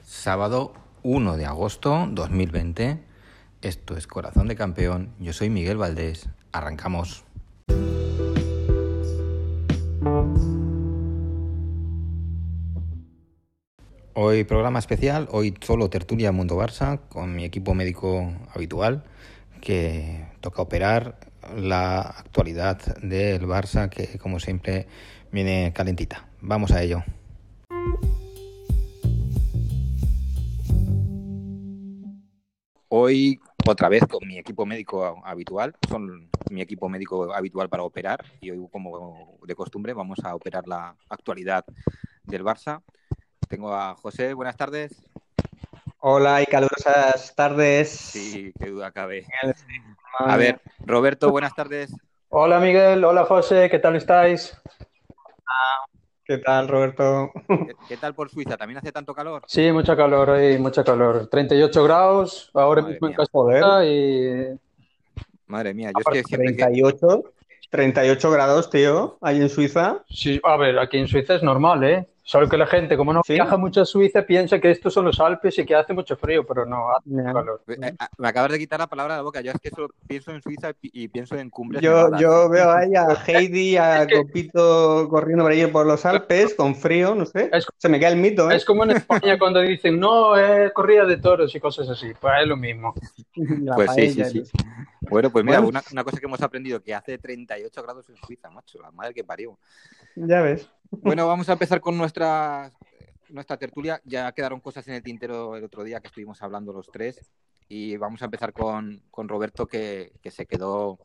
Sábado 1 de agosto 2020. Esto es Corazón de Campeón. Yo soy Miguel Valdés. Arrancamos. Hoy programa especial, hoy solo tertulia Mundo Barça con mi equipo médico habitual que toca operar la actualidad del Barça que como siempre viene calentita. Vamos a ello. Hoy otra vez con mi equipo médico habitual, son mi equipo médico habitual para operar y hoy como de costumbre vamos a operar la actualidad del Barça. Tengo a José, buenas tardes. Hola y calurosas tardes. Sí, qué duda cabe. A ver, Roberto, buenas tardes. Hola Miguel, hola José, ¿qué tal estáis? ¿Qué tal, Roberto? ¿Qué, qué tal por Suiza? ¿También hace tanto calor? Sí, mucho calor hoy, mucho calor. 38 grados, ahora Madre mismo en mía. casa Joder. y Madre mía, yo es que siempre que... 38, 38 grados, tío, ahí en Suiza. sí, a ver, aquí en Suiza es normal, ¿eh? Solo que la gente, como no ¿Sí? viaja mucho a Suiza, piensa que estos son los Alpes y que hace mucho frío, pero no, hace calor. Eh, eh, Me acabas de quitar la palabra de la boca. Yo es que solo pienso en Suiza y pienso en cumbres Yo, yo veo ahí a Heidi, a Copito corriendo por ahí por los Alpes con frío, no sé. Es- Se me cae el mito, ¿eh? Es como en España cuando dicen, no, es corrida de toros y cosas así, pues es lo mismo. La Pues sí, sí, sí. Bueno, pues mira, Bueno. una, una cosa que hemos aprendido, que hace 38 grados en Suiza, macho, la madre que parió. Ya ves. Bueno, vamos a empezar con nuestra, nuestra tertulia. Ya quedaron cosas en el tintero el otro día que estuvimos hablando los tres. Y vamos a empezar con, con Roberto, que, que se quedó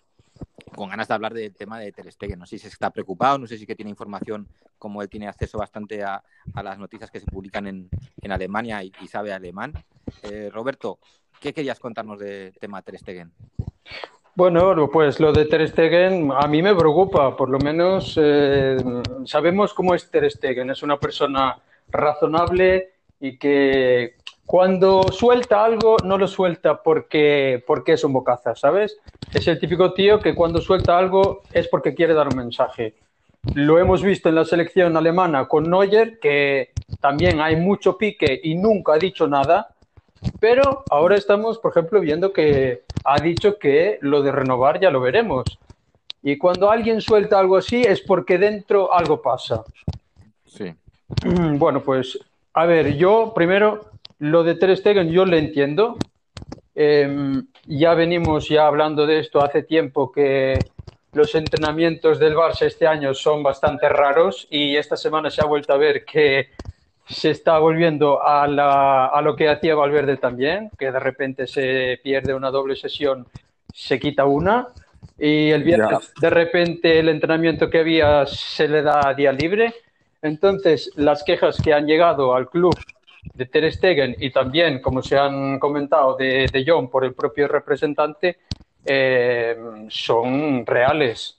con ganas de hablar del tema de Ter Stegen. No sé si está preocupado, no sé si que tiene información, como él tiene acceso bastante a, a las noticias que se publican en, en Alemania y, y sabe alemán. Eh, Roberto, ¿qué querías contarnos del tema Ter Stegen? Bueno, pues lo de Ter Stegen a mí me preocupa, por lo menos eh, sabemos cómo es Ter Stegen, es una persona razonable y que cuando suelta algo no lo suelta porque, porque es un bocaza, ¿sabes? Es el típico tío que cuando suelta algo es porque quiere dar un mensaje. Lo hemos visto en la selección alemana con Neuer, que también hay mucho pique y nunca ha dicho nada, pero ahora estamos, por ejemplo, viendo que ha dicho que lo de renovar ya lo veremos. Y cuando alguien suelta algo así es porque dentro algo pasa. Sí. Bueno, pues a ver, yo primero lo de Ter Stegen yo le entiendo. Em, ya venimos ya hablando de esto hace tiempo que los entrenamientos del Barça este año son bastante raros y esta semana se ha vuelto a ver que se está volviendo a, la- a lo que hacía Valverde también, que de repente se pierde una doble sesión, se quita una y el viernes de repente el entrenamiento que había se le da día libre. Entonces, las quejas que han llegado al club de Ter Stegen y también, como se han comentado, de, de John por el propio representante, eh, son reales.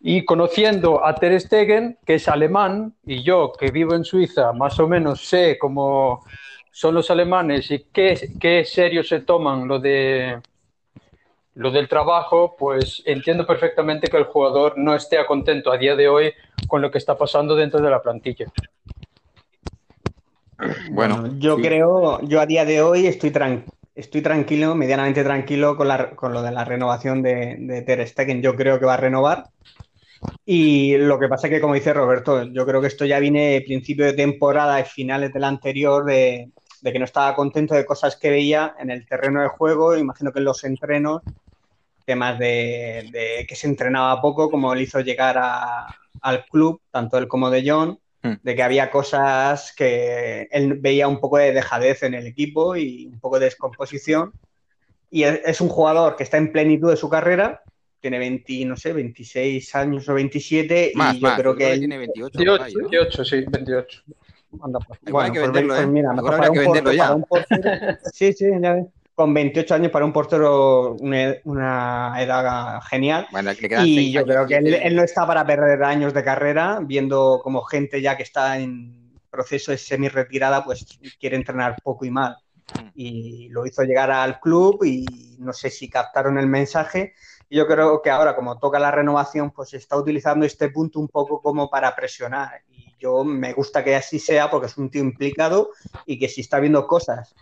Y conociendo a Ter Stegen, que es alemán, y yo que vivo en Suiza, más o menos sé cómo son los alemanes y qué, qué serio se toman lo de lo del trabajo, pues entiendo perfectamente que el jugador no esté contento a día de hoy con lo que está pasando dentro de la plantilla. Bueno, yo sí. creo, yo a día de hoy estoy, tran- estoy tranquilo, medianamente tranquilo con, la, con lo de la renovación de, de Ter Stegen. Yo creo que va a renovar. Y lo que pasa es que, como dice Roberto, yo creo que esto ya viene principio de temporada y finales del anterior de, de que no estaba contento de cosas que veía en el terreno de juego. Imagino que en los entrenos, temas de, de que se entrenaba poco, como le hizo llegar a- al club, tanto él como de John, Hmm. de que había cosas que él veía un poco de dejadez en el equipo y un poco de descomposición. Y es, es un jugador que está en plenitud de su carrera, tiene 20, no sé, 26 años o 27, Más, y yo más, creo que él... tiene 28 por 28, ahí, ¿no? 28, sí, 28. Anda, pues, Igual hay que pues, venderlo, pues ¿eh? mira, mejor habrá para que un venderlo portero- ya. para un portero- sí, sí, ya ves. Con 28 años para un portero, una, una edad genial. Bueno, quedan Y yo años, creo que él, él no está para perder años de carrera, viendo como gente ya que está en proceso de semi-retirada, pues quiere entrenar poco y mal. Mm. Y lo hizo llegar al club y no sé si captaron el mensaje. Y yo creo que ahora, como toca la renovación, pues se está utilizando este punto un poco como para presionar. Y yo me gusta que así sea porque es un tío implicado y que si está viendo cosas.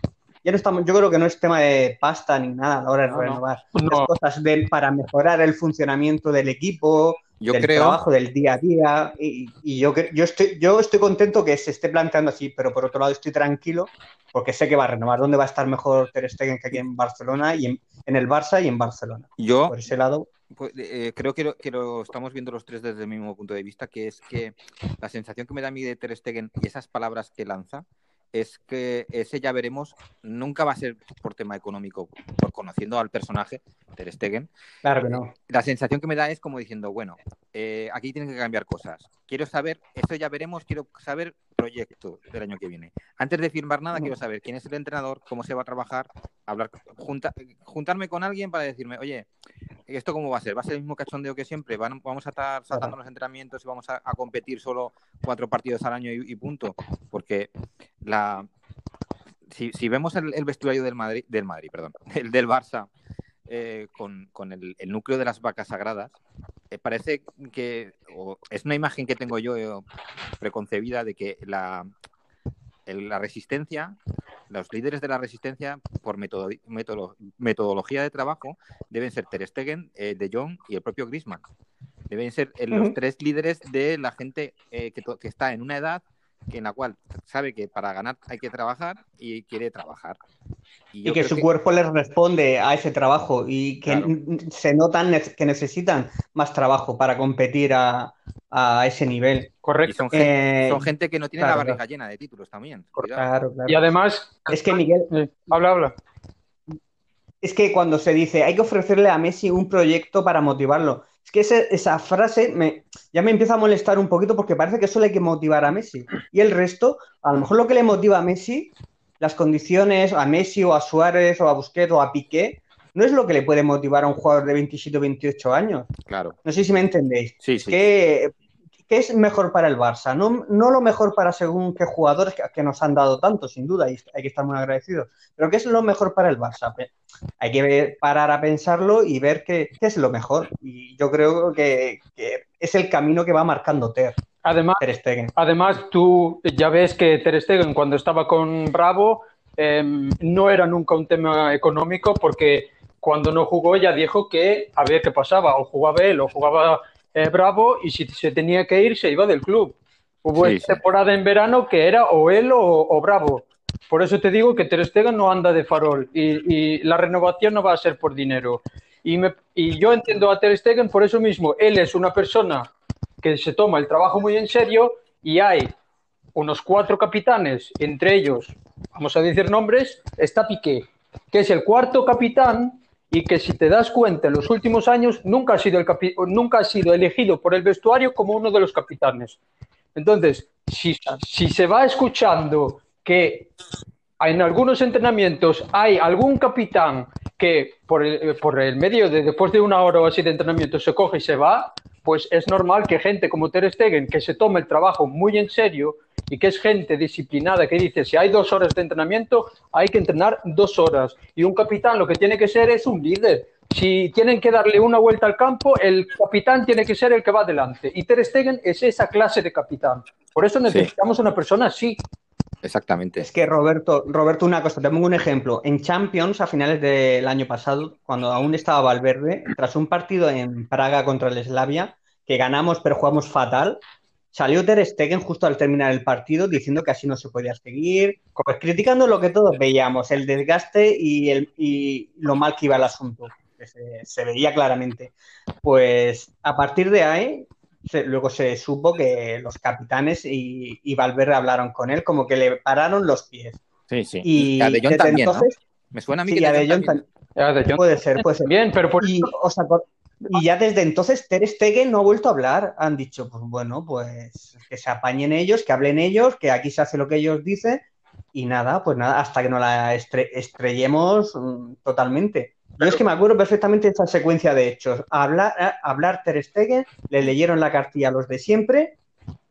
Ya no estamos, yo creo que no es tema de pasta ni nada a la hora de No, no. renovar. No. Es cosas de, para mejorar el funcionamiento del equipo, Yo del creo, trabajo, del día a día. Y, y yo, yo, estoy, yo estoy contento que se esté planteando así, pero por otro lado estoy tranquilo porque sé que va a renovar. ¿Dónde va a estar mejor Ter Stegen que aquí en Barcelona y en, en el Barça y en Barcelona? yo Por ese lado, Pues, eh, creo que lo, que lo estamos viendo los tres desde el mismo punto de vista, que es que la sensación que me da a mí de Ter Stegen y esas palabras que lanza es que ese ya veremos nunca va a ser por tema económico, por conociendo al personaje Ter Stegen. claro que no. La sensación que me da es como diciendo, bueno, eh, aquí tienen que cambiar cosas. Quiero saber, esto ya veremos, quiero saber proyecto del año que viene. Antes de firmar nada, quiero saber quién es el entrenador, cómo se va a trabajar, hablar, junta- juntarme con alguien para decirme, oye, ¿esto cómo va a ser? ¿Va a ser el mismo cachondeo que siempre? ¿Van- ¿Vamos a estar saltando los entrenamientos y vamos a, a competir solo cuatro partidos al año y, y punto? Porque la si, si vemos el, el vestuario del Madrid, del Madrid, perdón, el del Barça, eh, con, con el, el núcleo de las vacas sagradas, eh, parece que o es una imagen que tengo yo eh, preconcebida de que la, el- la resistencia, los líderes de la resistencia, por metodo- metodología de trabajo, deben ser Ter Stegen, eh, De Jong y el propio Griezmann. Deben ser eh, los tres líderes de la gente eh, que, que está en una edad en la cual sabe que para ganar hay que trabajar y quiere trabajar. Y que su cuerpo les responde a ese trabajo y que Claro. se notan ne- que necesitan más trabajo para competir a, a ese nivel. Correcto. son, gente, Eh, son gente que no tiene claro, la barriga claro. llena de títulos también. Claro, claro. Y además, Es que Miguel, eh, habla, habla. es que cuando se dice hay que ofrecerle a Messi un proyecto para motivarlo, que esa frase me, ya me empieza a molestar un poquito porque parece que solo hay que motivar a Messi. Y el resto, a lo mejor lo que le motiva a Messi, las condiciones a Messi o a Suárez o a Busquets o a Piqué, no es lo que le puede motivar a un jugador de 27 o 28 años. Claro. No sé si me entendéis. Sí, sí. ¿Qué, qué es mejor para el Barça? No, no lo mejor para según qué jugadores que, que nos han dado tanto, sin duda, y hay que estar muy agradecidos. Pero ¿qué es lo mejor para el Barça? Hay que ver- parar a pensarlo y ver qué, qué es lo mejor. Y yo creo que, que es el camino que va marcando Ter, Además, Ter Stegen. Además, tú ya ves que Ter Stegen cuando estaba con Bravo em, no era nunca un tema económico porque cuando no jugó ya dijo que a ver qué pasaba, o jugaba él o jugaba eh, Bravo y si se tenía que ir se iba del club. Hubo Sí, esta sí. temporada en verano que era o él o, o Bravo. Por eso te digo que Ter Stegen no anda de farol y, y la renovación no va a ser por dinero. Y, me- y yo entiendo a Ter Stegen por eso mismo. Él es una persona que se toma el trabajo muy en serio y hay unos cuatro capitanes, entre ellos, vamos a decir nombres, está Piqué, que es el cuarto capitán y que si te das cuenta en los últimos años nunca ha sido, el nunca ha sido elegido por el vestuario como uno de los capitanes. Entonces, si, si se va escuchando que en algunos entrenamientos hay algún capitán que por el, por el medio de después de una hora o así de entrenamiento se coge y se va, pues es normal que gente como Ter Stegen, que se tome el trabajo muy en serio y que es gente disciplinada, que dice, si hay dos horas de entrenamiento, hay que entrenar dos horas. Y un capitán lo que tiene que ser es un líder. Si tienen que darle una vuelta al campo, el capitán tiene que ser el que va adelante. Y Ter Stegen es esa clase de capitán. Por eso necesitamos una persona así. Exactamente. Es que Roberto, Roberto, una cosa, te pongo un ejemplo. En Champions, a finales del año pasado, cuando aún estaba Valverde, tras un partido en Praga contra el Slavia, que ganamos pero jugamos fatal, salió Ter Stegen justo al terminar el partido diciendo que así no se podía seguir, pues criticando lo que todos veíamos, el desgaste y, el, y lo mal que iba el asunto. que Se, se veía claramente. Pues a partir de ahí, se- luego se supo que los capitanes y, y Valverde hablaron con él, como que le pararon los pies. Sí, sí. Y a De Jong desde también, ¿no? entonces, Me suena a mí sí, que a De Jong también. tam- Ya, de Jong puede ser, puede ser. Bien, pero por Y, os acor- y ya desde entonces Ter Stegen no ha vuelto a hablar. Han dicho, pues bueno, pues que se apañen ellos, que hablen ellos, que aquí se hace lo que ellos dicen y nada, pues nada, hasta que no la estre- estrellemos mm, totalmente. Yo es que me acuerdo perfectamente de esa secuencia de hechos. Hablar, hablar Ter Stegen, le leyeron la cartilla a los de siempre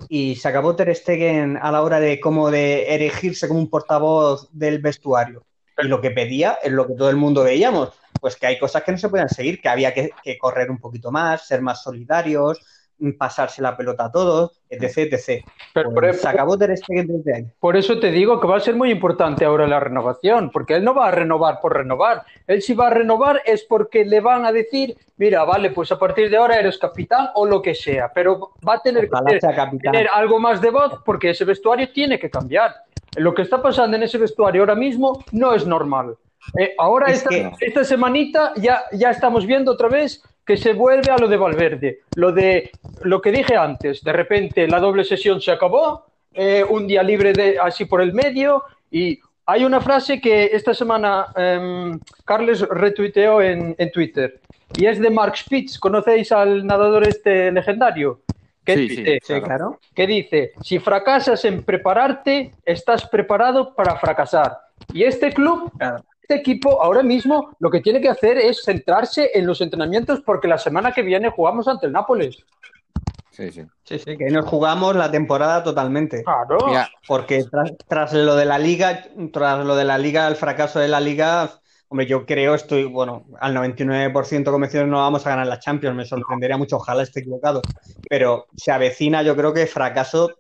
y se acabó Ter Stegen a la hora de como de erigirse como un portavoz del vestuario. Y lo que pedía es lo que todo el mundo veíamos. Pues que hay cosas que no se pueden seguir, que había que, correr un poquito más, ser más solidarios, mm, pasarse la pelota a todos, etc, etc. Pero, pues se acabó Ter Stegen desde ahí. Por eso te digo que va a ser muy importante ahora la renovación, porque él no va a renovar por renovar. Él si va a renovar es porque le van a decir, mira, vale, pues a partir de ahora eres capitán o lo que sea, pero va a tener que tener algo más de voz porque ese vestuario tiene que cambiar. Lo que está pasando en ese vestuario ahora mismo no es normal. Eh, ahora, esta, esta, semanita, ya, ya estamos viendo otra vez que se vuelve a lo de Valverde. Lo de lo que dije antes, de repente la doble sesión se acabó, eh, un día libre de, así por el medio, y hay una frase que esta semana em, Carles retuiteó en, en, Twitter, y es de Mark Spitz. ¿Conocéis al nadador este legendario? ¿Qué dice? Sí, claro. Que dice, si fracasas en prepararte, estás preparado para fracasar. Y este club, este equipo ahora mismo lo que tiene que hacer es centrarse en los entrenamientos porque la semana que viene jugamos ante el Nápoles. Sí, sí. Sí, sí, que nos jugamos la temporada totalmente. Claro. porque tras, lo de la liga, tras lo de la liga, el fracaso de la liga, hombre, yo creo, estoy, bueno, al 99% convencido no vamos a ganar la Champions, me sorprendería mucho, ojalá esté equivocado, pero se avecina yo creo que fracaso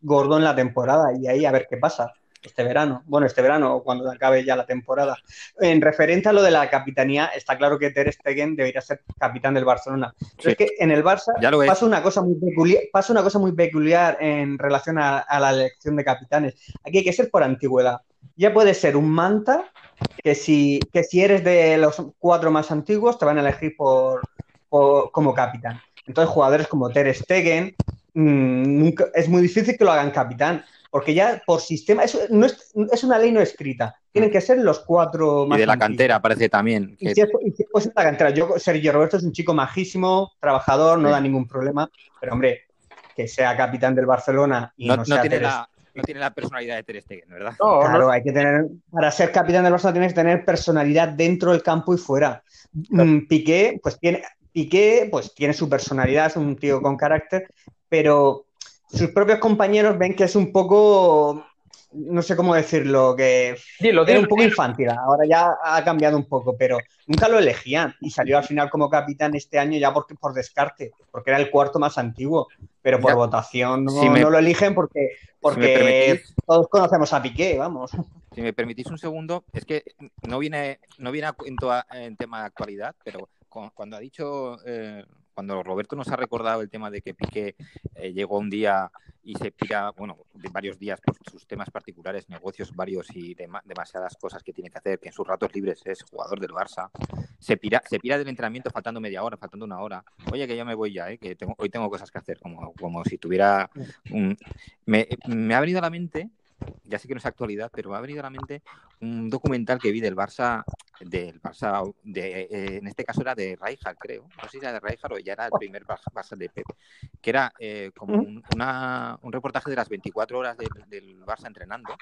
gordo en la temporada y ahí a ver qué pasa este verano, bueno, este verano o cuando acabe ya la temporada. En referente a lo de la capitanía, está claro que Ter Stegen debería ser capitán del Barcelona. Pero es que en el Barça pasa, una cosa muy peculiar, pasa una cosa muy peculiar en relación a, la elección de capitanes. Aquí hay que ser por antigüedad. Ya puede ser un manta que si, que si eres de los cuatro más antiguos te van a elegir por, como capitán. Entonces jugadores como Ter Stegen, mm, es muy difícil que lo hagan capitán porque ya por sistema, es, no es, es, una ley no escrita, tienen que ser los cuatro más. Y de la cantera parece también. Y, si es, la cantera, yo, Sergio Roberto es un chico majísimo, trabajador, no da ningún problema, pero hombre, que sea capitán del Barcelona y no, no, tiene la, no tiene la personalidad de Ter Stegen, ¿verdad? claro, hay que tener, para ser capitán del Barcelona tienes que tener personalidad dentro del campo y fuera. Mm, Piqué, pues tiene, Piqué, pues tiene su personalidad, es un tío con carácter, pero sus propios compañeros ven que es un poco, no sé cómo decirlo, que dilo, un poco infantil. Ahora ya ha cambiado un poco, pero nunca lo elegían. Y salió al final como capitán este año ya por, por descarte, porque era el cuarto más antiguo, pero por votación no, lo eligen porque, porque todos conocemos a Piqué, vamos. Si me permitís un segundo, es que no viene, no viene en, en tema de actualidad, pero cuando ha dicho eh, cuando Roberto nos ha recordado el tema de que Piqué eh, llegó un día y se pira, bueno, de varios días por sus temas particulares, negocios varios y demasiadas cosas que tiene que hacer, que en sus ratos libres es jugador del Barça, se pira, se pira del entrenamiento faltando media hora, faltando una hora. Oye, que yo me voy ya, ¿eh? que hoy tengo cosas que hacer, como, como si tuviera un... Me ha venido a la mente ya sé que no es actualidad, pero me ha venido a la mente un documental que vi del Barça, del Barça, de, eh, en este caso era de Rijkaard, creo. No sé si era de Rijkaard o ya era el primer Barça de Pep, que era eh, como un, un, reportaje de las 24 horas del, Barça entrenando.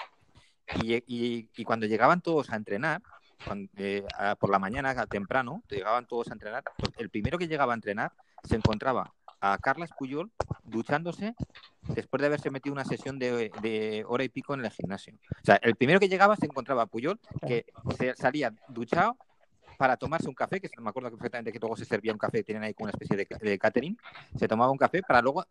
Y, y, cuando llegaban todos a entrenar, eh, por la mañana temprano, llegaban todos a entrenar, pues el primero que llegaba a entrenar se encontraba a Carlas Puyol duchándose después de haberse metido una sesión de, hora y pico en el gimnasio. O sea, el primero que llegaba se encontraba a Puyol, que se salía duchado para tomarse un café, que me acuerdo perfectamente que luego se servía un café, tienen ahí una especie de, de catering, se tomaba un café para luego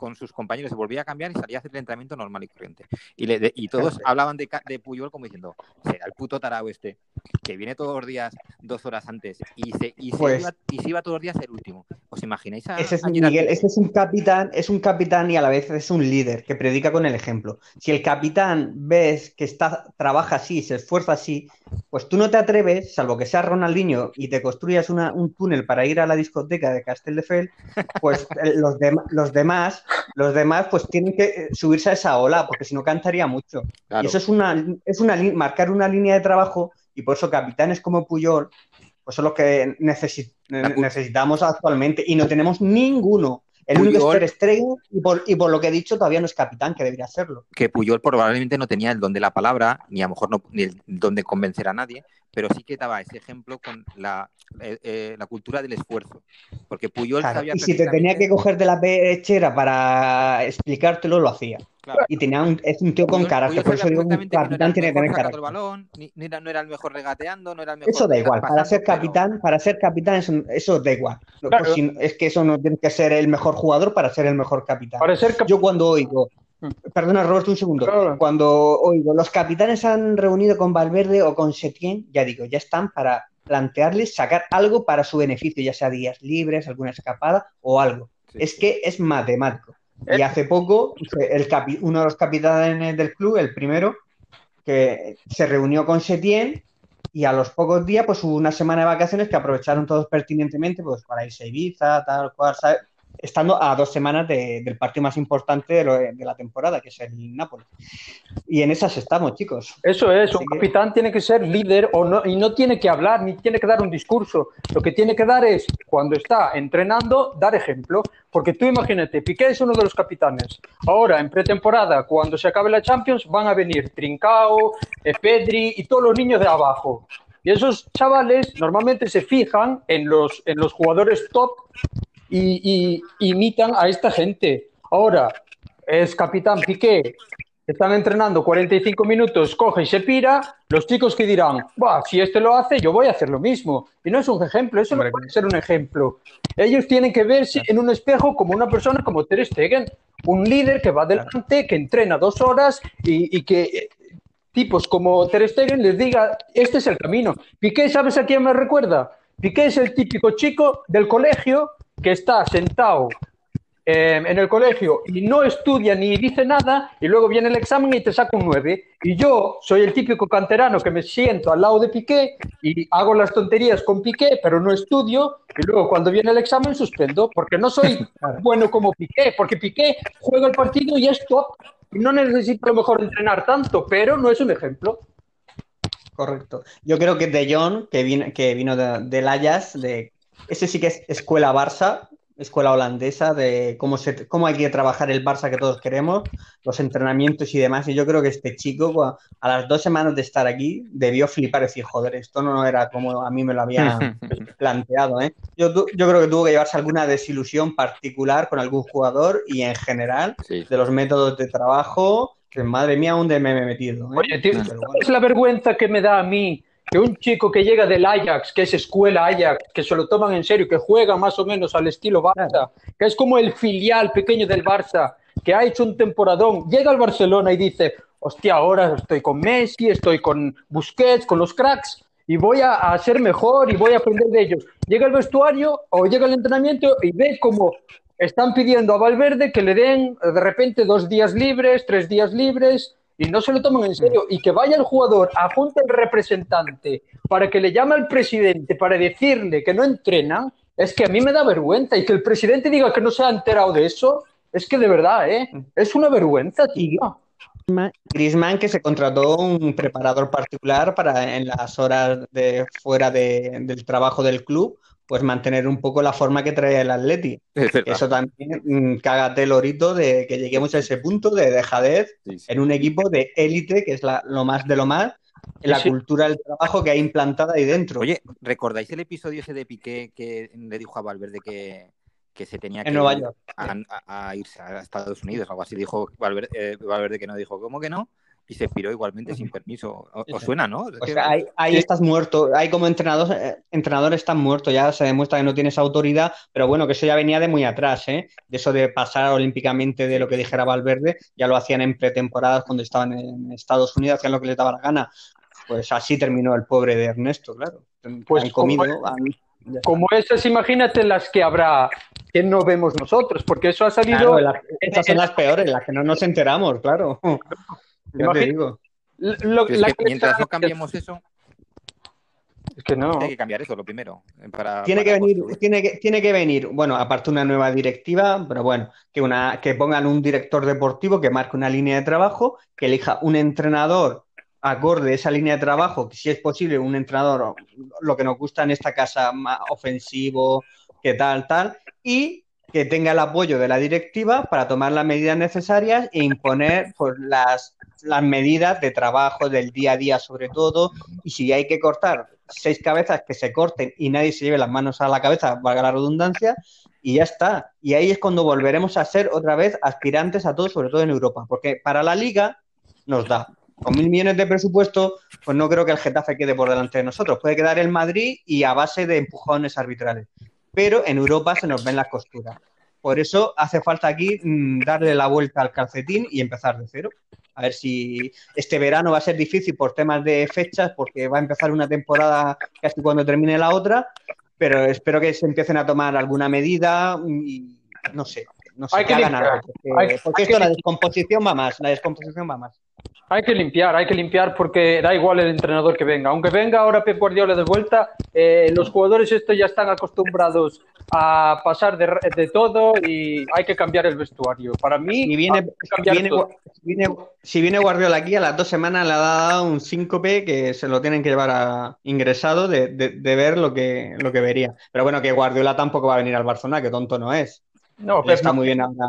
con sus compañeros, se volvía a cambiar y salía a hacer el entrenamiento normal y corriente. Y, le, y todos hablaban de, de, Puyol como diciendo, será el puto tarao este, que viene todos los días dos horas antes y se, y se, pues iba, y se iba, todos los días el último. ¿Os imagináis a, ese es, Miguel, ese es un capitán, es un capitán y a la vez es un líder que predica con el ejemplo. Si el capitán ves que está, trabaja así, se esfuerza así, pues tú no te atreves, salvo que seas Ronaldinho y te construyas una, un túnel para ir a la discoteca de Castelldefels, pues los, los demás los demás pues tienen que eh, subirse a esa ola, porque si no cantaría mucho. Y eso es una, es una marcar una línea de trabajo, y por eso capitanes como Puyol, pues son los que necesitamos actualmente, y no tenemos ninguno. El único es Ter y por, y por lo que he dicho, todavía no es capitán, que debería serlo. Que Puyol probablemente no tenía el don de la palabra, ni a lo mejor no, ni el don de convencer a nadie, pero sí que daba ese ejemplo con la, eh, eh, la cultura del esfuerzo. Porque Puyol Claro, sabía Y si te tenía que coger de la pechera para explicártelo, lo hacía. Claro. Y tenía un, es un tío con Puyol- carácter, Puyol por eso digo que un perfectamente que no era capitán tiene que tener el carácter. balón, ni, ni era- no era el mejor regateando, no era el mejor Eso da igual, para ser pero- capitán, para ser capitán eso, eso da igual. Claro. pues si- es que eso no tiene que ser el mejor jugador para ser el mejor capitán. Para ser cap- Yo cuando oigo. Perdona Roberto un segundo, Claro. cuando oigo los capitanes han reunido con Valverde o con Setién, ya digo, ya están para plantearles sacar algo para su beneficio, ya sea días libres, alguna escapada o algo. Sí, es sí. que es matemático. Y Eh. hace poco, el capi- uno de los capitanes del club, el primero, que se reunió con Setién y a los pocos días, pues hubo una semana de vacaciones que aprovecharon todos pertinentemente pues, para irse a Ibiza, tal cual, ¿sabes? Estando a dos semanas de- del partido más importante de, lo- de la temporada, que es el Nápoles. Y en esas estamos, chicos. Eso es, un Así que- capitán tiene que ser líder o no, y no tiene que hablar ni tiene que dar un discurso. Lo que tiene que dar es, cuando está entrenando, dar ejemplo. Porque tú imagínate, Piqué es uno de los capitanes. Ahora, en pretemporada, cuando se acabe la Champions, van a venir Trincao, eh, Pedri y todos los niños de abajo. Y esos chavales normalmente se fijan en los, en los jugadores top y, y imitan a esta gente. Ahora, es capitán Piqué, están entrenando 45 minutos, coge y se pira, los chicos que dirán, "Buah, si este lo hace, yo voy a hacer lo mismo. Y no es un ejemplo, eso no Hombre, puede ser un ejemplo. Ellos tienen que verse en un espejo como una persona como Ter Stegen, un líder que va adelante, que entrena dos horas y, y que eh, tipos como Ter Stegen les diga, este es el camino. Piqué, ¿sabes a quién me recuerda? Piqué es el típico chico del colegio que está sentado eh, en el colegio y no estudia ni dice nada y luego viene el examen y te saca un 9. Y yo soy el típico canterano que me siento al lado de Piqué y hago las tonterías con Piqué, pero no estudio y luego cuando viene el examen suspendo porque no soy bueno como Piqué, porque Piqué juega el partido y es top y no necesito a lo mejor entrenar tanto, pero no es un ejemplo. Correcto. Yo creo que De Jong, que vino, que vino de- del Ajax, de, ese sí que es escuela Barça, escuela holandesa, de cómo, se, cómo hay que trabajar el Barça que todos queremos, los entrenamientos y demás. Y yo creo que este chico, a las dos semanas de estar aquí, debió flipar y decir, joder, esto no era como a mí me lo habían planteado. ¿eh? Yo, yo creo que tuvo que llevarse alguna desilusión particular con algún jugador y en general Sí. de los métodos de trabajo. Que madre mía, dónde me he metido. ¿eh? Oye, tío, es la vergüenza que me da a mí que un chico que llega del Ajax, que es escuela Ajax, que se lo toman en serio, que juega más o menos al estilo Barça, que es como el filial pequeño del Barça, que ha hecho un temporadón, llega al Barcelona y dice, hostia, ahora estoy con Messi, estoy con Busquets, con los cracks, y voy a, a ser mejor y voy a aprender de ellos. Llega al vestuario o llega al entrenamiento y ve como están pidiendo a Valverde que le den de repente dos días libres, tres días libres, y no se lo toman en serio. Y que vaya el jugador a junta al representante para que le llame al presidente para decirle que no entrenan, es que a mí me da vergüenza. Y que el presidente diga que no se ha enterado de eso, es que de verdad, ¿eh? Es una vergüenza, tío. Griezmann que se contrató un preparador particular para en las horas de fuera de- del trabajo del club, pues mantener un poco la forma que trae el Atleti. Es. Eso también mm, cágate el orito de que lleguemos a ese punto de dejadez Sí, sí. en un equipo de élite, que es la- lo más de lo más, en la Sí, cultura del trabajo que hay implantada ahí dentro. Oye, ¿recordáis el episodio ese de Piqué que le dijo a Valverde que, que se tenía que en Nueva ir York. a, a- a irse a Estados Unidos o algo así? Dijo Valverde, eh, Valverde que no, dijo, ¿cómo que no? Y se piró igualmente sin permiso. O- ¿Os suena, no? O sea, ahí, estás muerto. Ahí como entrenador, eh, entrenador estás muerto. Ya se demuestra que no tienes autoridad, pero bueno, que eso ya venía de muy atrás, ¿eh? De eso de pasar olímpicamente de lo que dijera Valverde, ya lo hacían en pretemporadas cuando estaban en Estados Unidos, hacían lo que les daba la gana. Pues así terminó el pobre de Ernesto, claro. Pues han comido. como- han- esas, imagínate las que habrá que no vemos nosotros, porque eso ha salido. Claro, estas son las peores, las que no nos enteramos, claro. Ya te digo. lo- es la que que mientras no cambiemos eso, Es que no. hay que cambiar eso lo primero. eh, Para, Tiene que venir, tiene que, tiene que venir, bueno, aparte una nueva directiva, pero bueno, que una, que pongan un director deportivo que marque una línea de trabajo, que elija un entrenador acorde a esa línea de trabajo, que si es posible, un entrenador, lo que nos gusta en esta casa, más ofensivo, que tal, tal, y que tenga el apoyo de la directiva para tomar las medidas necesarias e imponer pues, las, las medidas de trabajo del día a día sobre todo. Y si hay que cortar seis cabezas, que se corten y nadie se lleve las manos a la cabeza, valga la redundancia, y ya está. Y ahí es cuando volveremos a ser otra vez aspirantes a todo, sobre todo en Europa. Porque para la liga nos da. Con mil millones de presupuesto, pues no creo que el Getafe quede por delante de nosotros. Puede quedar el Madrid y a base de empujones arbitrales pero en Europa se nos ven las costuras. Por eso hace falta aquí mm, darle la vuelta al calcetín y empezar de cero. A ver si este verano va a ser difícil por temas de fechas, porque va a empezar una temporada casi cuando termine la otra, pero espero que se empiecen a tomar alguna medida y no sé, no sé, hay que, hagan algo, porque, esto la descomposición va más, la descomposición va más. Hay que limpiar, hay que limpiar porque da igual el entrenador que venga. Aunque venga ahora Pep Guardiola de vuelta, eh, los jugadores estos ya están acostumbrados a pasar de, todo y hay que cambiar el vestuario. Para mí, si viene, si viene, Guardiola aquí, a las dos semanas le ha dado un síncope que se lo tienen que llevar a ingresado de, ver lo que, lo que vería. Pero bueno, que Guardiola tampoco va a venir al Barcelona, que tonto no es. No, pero está muy bien ahora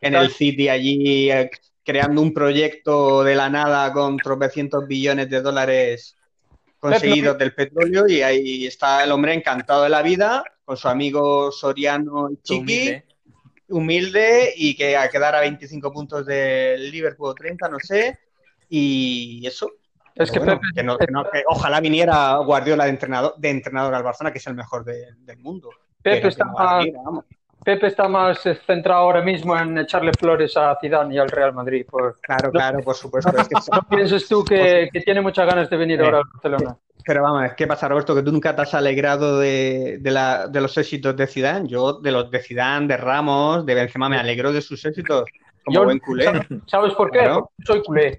en el City allí eh, creando un proyecto de la nada con tropecientos billones de dólares conseguidos del petróleo y ahí está el hombre encantado de la vida con su amigo Soriano y Chiqui, humilde. y que a quedar a 25 puntos del Liverpool 30, no sé, y eso. Es que, ojalá viniera Guardiola de entrenador, de entrenador al Barcelona, que es el mejor del mundo. Pepe está, Pepe está más centrado ahora mismo en echarle flores a Zidane y al Real Madrid. Claro, claro, por supuesto. ¿No piensas tú que, tiene muchas ganas de venir ahora a Barcelona? Pero vamos, ¿qué pasa, Roberto? Que tú nunca te has alegrado de, de, los éxitos de Zidane. Yo de los de Zidane, de Ramos, de Benzema me alegro de sus éxitos como buen culé. ¿Sabes por qué? Porque soy culé.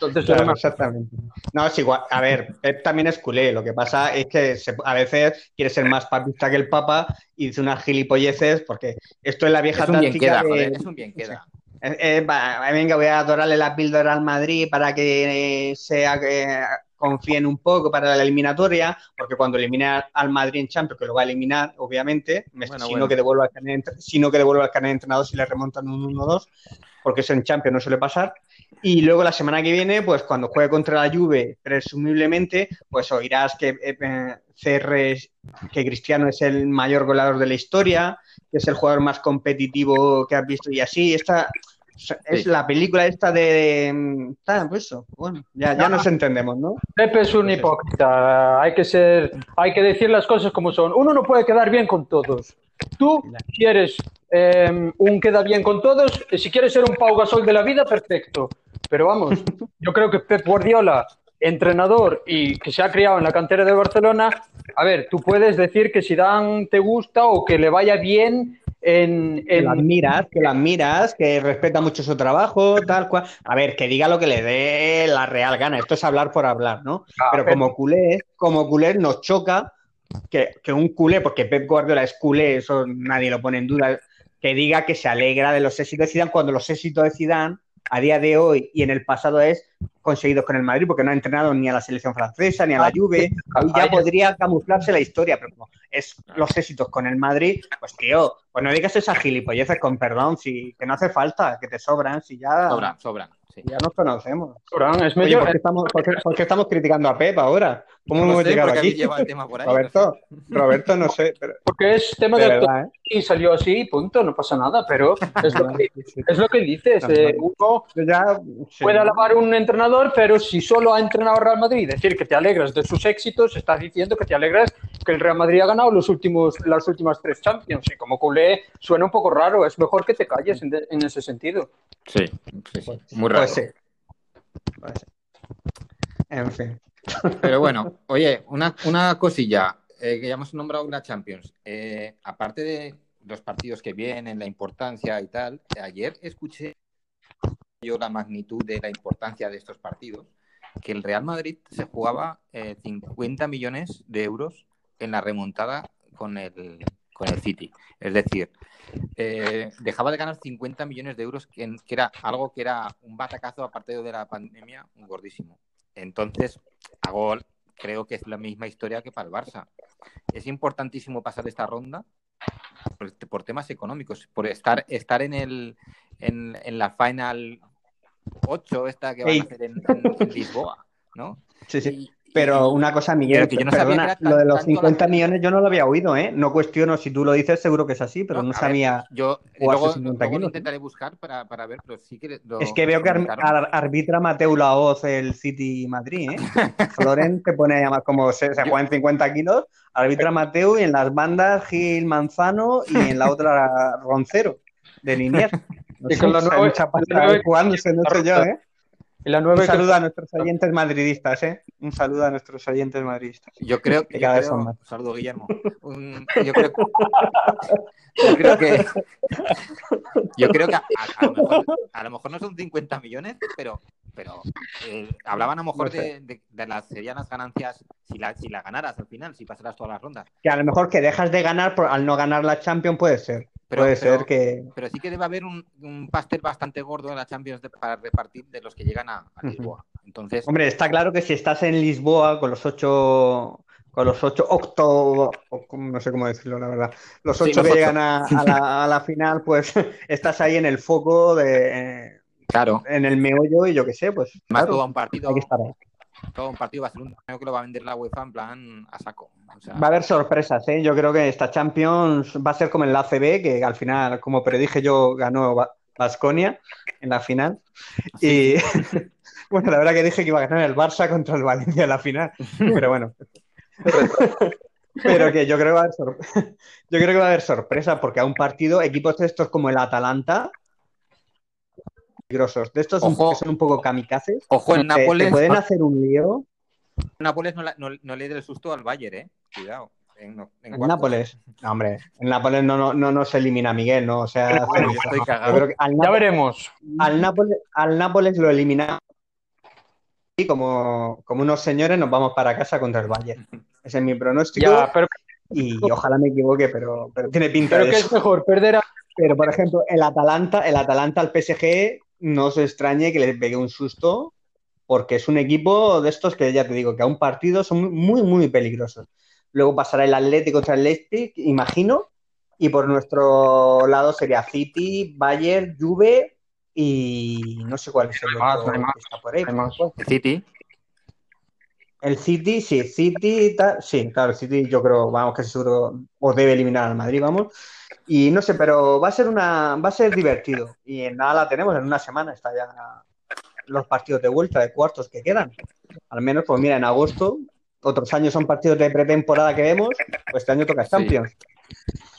Entonces, claro, exactamente. No, es igual. A ver, Pep también es culé. Lo que pasa es que a veces quiere ser más papista que el Papa y dice unas gilipolleces porque esto es la vieja es un bien queda, joder, es un bien queda. Eh, eh, venga, voy a adorarle la píldora al Madrid para que sea que confíen un poco para la eliminatoria, porque cuando elimine al Madrid en Champions, que lo va a eliminar, obviamente, sino, Que devuelva al carnet, sino que devuelva carnet de entrenador si le remontan un 1-2, porque eso en Champions no suele pasar. Y luego la semana que viene, pues cuando juegue contra la Juve, presumiblemente, pues oirás que eh, que Cristiano es el mayor goleador de la historia, que es el jugador más competitivo que has visto y así. Esta es la película esta de... pues eso, bueno, ya, ya nos entendemos, ¿no? Pepe es un hipócrita, hay que ser, hay que decir las cosas como son. Uno no puede quedar bien con todos. Tú quieres em, un queda bien con todos, si quieres ser un Pau Gasol de la vida, perfecto. Pero vamos, yo creo que Pep Guardiola, entrenador y que se ha criado en la cantera de Barcelona, a ver, tú puedes decir que si Dan te gusta o que le vaya bien en, Que lo admiras, que lo admiras, que respeta mucho su trabajo, tal cual. A ver, que diga lo que le dé la real gana. Esto es hablar por hablar, ¿no? pero, como culé, como culé nos choca que, un culé, porque Pep Guardiola es culé, eso nadie lo pone en duda, que diga que se alegra de los éxitos de Zidane cuando los éxitos de Zidane a día de hoy y en el pasado es conseguidos con el Madrid porque no ha entrenado ni a la selección francesa ni a la ah, Juve. Ahí ya podría camuflarse la historia, pero como es los éxitos con el Madrid, pues tío, pues no digas esas gilipolleces con perdón, si que no hace falta, que te sobran, si ya. Sobran, sobran. Ya nos conocemos. Sobran, es medio... ¿por, qué estamos, estamos, criticando a Pep ahora? ¿Cómo no hemos llegado aquí? Roberto, Roberto, no sé. Porque es tema de, de y salió así, punto, no pasa nada, pero es lo que, es lo que dices. Eh, uno ya, puede alabar un entrenador, pero si solo ha entrenado Real Madrid, decir que te alegras de sus éxitos, estás diciendo que te alegras que el Real Madrid ha ganado los últimos, las últimas tres Champions. Y como culé suena un poco raro, es mejor que te calles en, en ese sentido. Sí, sí, sí. muy raro. Pues sí. Pues en fin. Pero bueno, oye, una, una cosilla, eh, ya hemos nombrado una Champions. Eh, aparte de los partidos que vienen, la importancia y tal, ayer escuché yo la magnitud de la importancia de estos partidos, que el Real Madrid se jugaba 50 eh, millones de euros en la remontada con el, City. Es decir, dejaba de ganar 50 millones de euros, que, que, era algo que era un batacazo aparte de la pandemia, un gordísimo. Entonces, hago, creo que es la misma historia que para el Barça. Es importantísimo pasar esta ronda por, por temas económicos, por estar, estar en el en, en la final 8 esta que van a hacer en, en- en Lisboa, ¿no? Sí, sí. Pero una cosa, Miguel, pero que yo no sabía perdona, que era tan- lo de los tanto 50 la- millones yo no lo había oído, ¿eh? No cuestiono si tú lo dices, seguro que es así, pero no, ver, sabía. yo luego, 50 luego lo intentaré buscar para, para ver, pero sí que lo- Es que veo que ar- arbitra Mateu Laoz el City Madrid, ¿eh? Floren te pone a llamar como se, se Yo- juega en 50 kilos, arbitra Mateu y en las bandas Gil Manzano y en la otra Roncero de Liniers. No Y sé, con nueve- ahí jugándose, no sé yo, ¿eh? Y la Un nueve que saludo a nuestros oyentes madridistas, ¿eh? Un saludo a nuestros oyentes madridistas. Yo creo Que que. cada vez son más. Saludo, Guillermo. Un- yo, creo, yo creo que. Yo creo que a, a- a lo mejor, a lo mejor no son 50 millones, pero, pero eh, hablaban a lo mejor No sé. de, de- de las serían las ganancias si la, si la ganaras al final, si pasaras todas las rondas. Que a lo mejor que dejas de ganar por, al no ganar la Champions puede ser. Pero- puede pero- ser que. Pero sí que debe haber un, un pastel bastante gordo en la Champions de- para repartir de los que llegan a, a Lisboa. Entonces, Hombre, está claro que si estás en Lisboa con los ocho, con los ocho octo, no sé cómo decirlo, la verdad, los Sí, ocho los que ocho. llegan a, a la, a la final, pues estás ahí en el foco de, claro, en el meollo y yo qué sé, pues más claro, todo un partido, hay que estar ahí. Todo un partido va a ser un torneo que lo va a vender la UEFA en plan a saco. O sea, Va a haber sorpresas, ¿eh? Yo creo que esta Champions va a ser como en la ACB, que al final, como predije yo, ganó Vasconia en la final. Y bueno, la verdad que dije que iba a ganar el Barça contra el Valencia en la final, pero bueno. Pero que yo creo que va a haber yo creo que va a haber sorpresa, porque a un partido, equipos de estos como el Atalanta, peligrosos, de estos Ojo. que son un poco kamikazes, Ojo, el te, te Nápoles, pueden hacer un lío. Nápoles no, la- no- no le dé el susto al Bayern, eh. Cuidado. En, en En. Nápoles. No, hombre, en Nápoles no, no, no, no se elimina a Miguel, ¿no? O sea, Bueno, yo creo que al, Ya Nápoles, veremos. al, Nápoles, al Nápoles lo eliminamos y como, como unos señores nos vamos para casa contra el Bayern. Ese es mi pronóstico Ya, pero, y ojalá me equivoque, pero, pero tiene pinta pero de que eso. es mejor perder a Pero, por ejemplo, el Atalanta, el Atalanta al PSG, no os extrañe que le pegue un susto, porque es un equipo de estos que ya te digo, que a un partido son muy, muy peligrosos. Luego pasará el Atlético contra el Leipzig, imagino, y por nuestro lado sería City, Bayern, Juve y no sé cuál es el más, otro no hay más. que está por ahí. Más. El City. El City, sí, City, sí, claro, el City yo creo, vamos, que seguro o debe eliminar al Madrid, vamos. Y no sé, pero va a ser una, va a ser divertido. Y en nada la tenemos, en una semana está ya los partidos de vuelta, de cuartos que quedan. Al menos, pues mira, en agosto, otros años son partidos de pretemporada que vemos, pues este año toca Sí.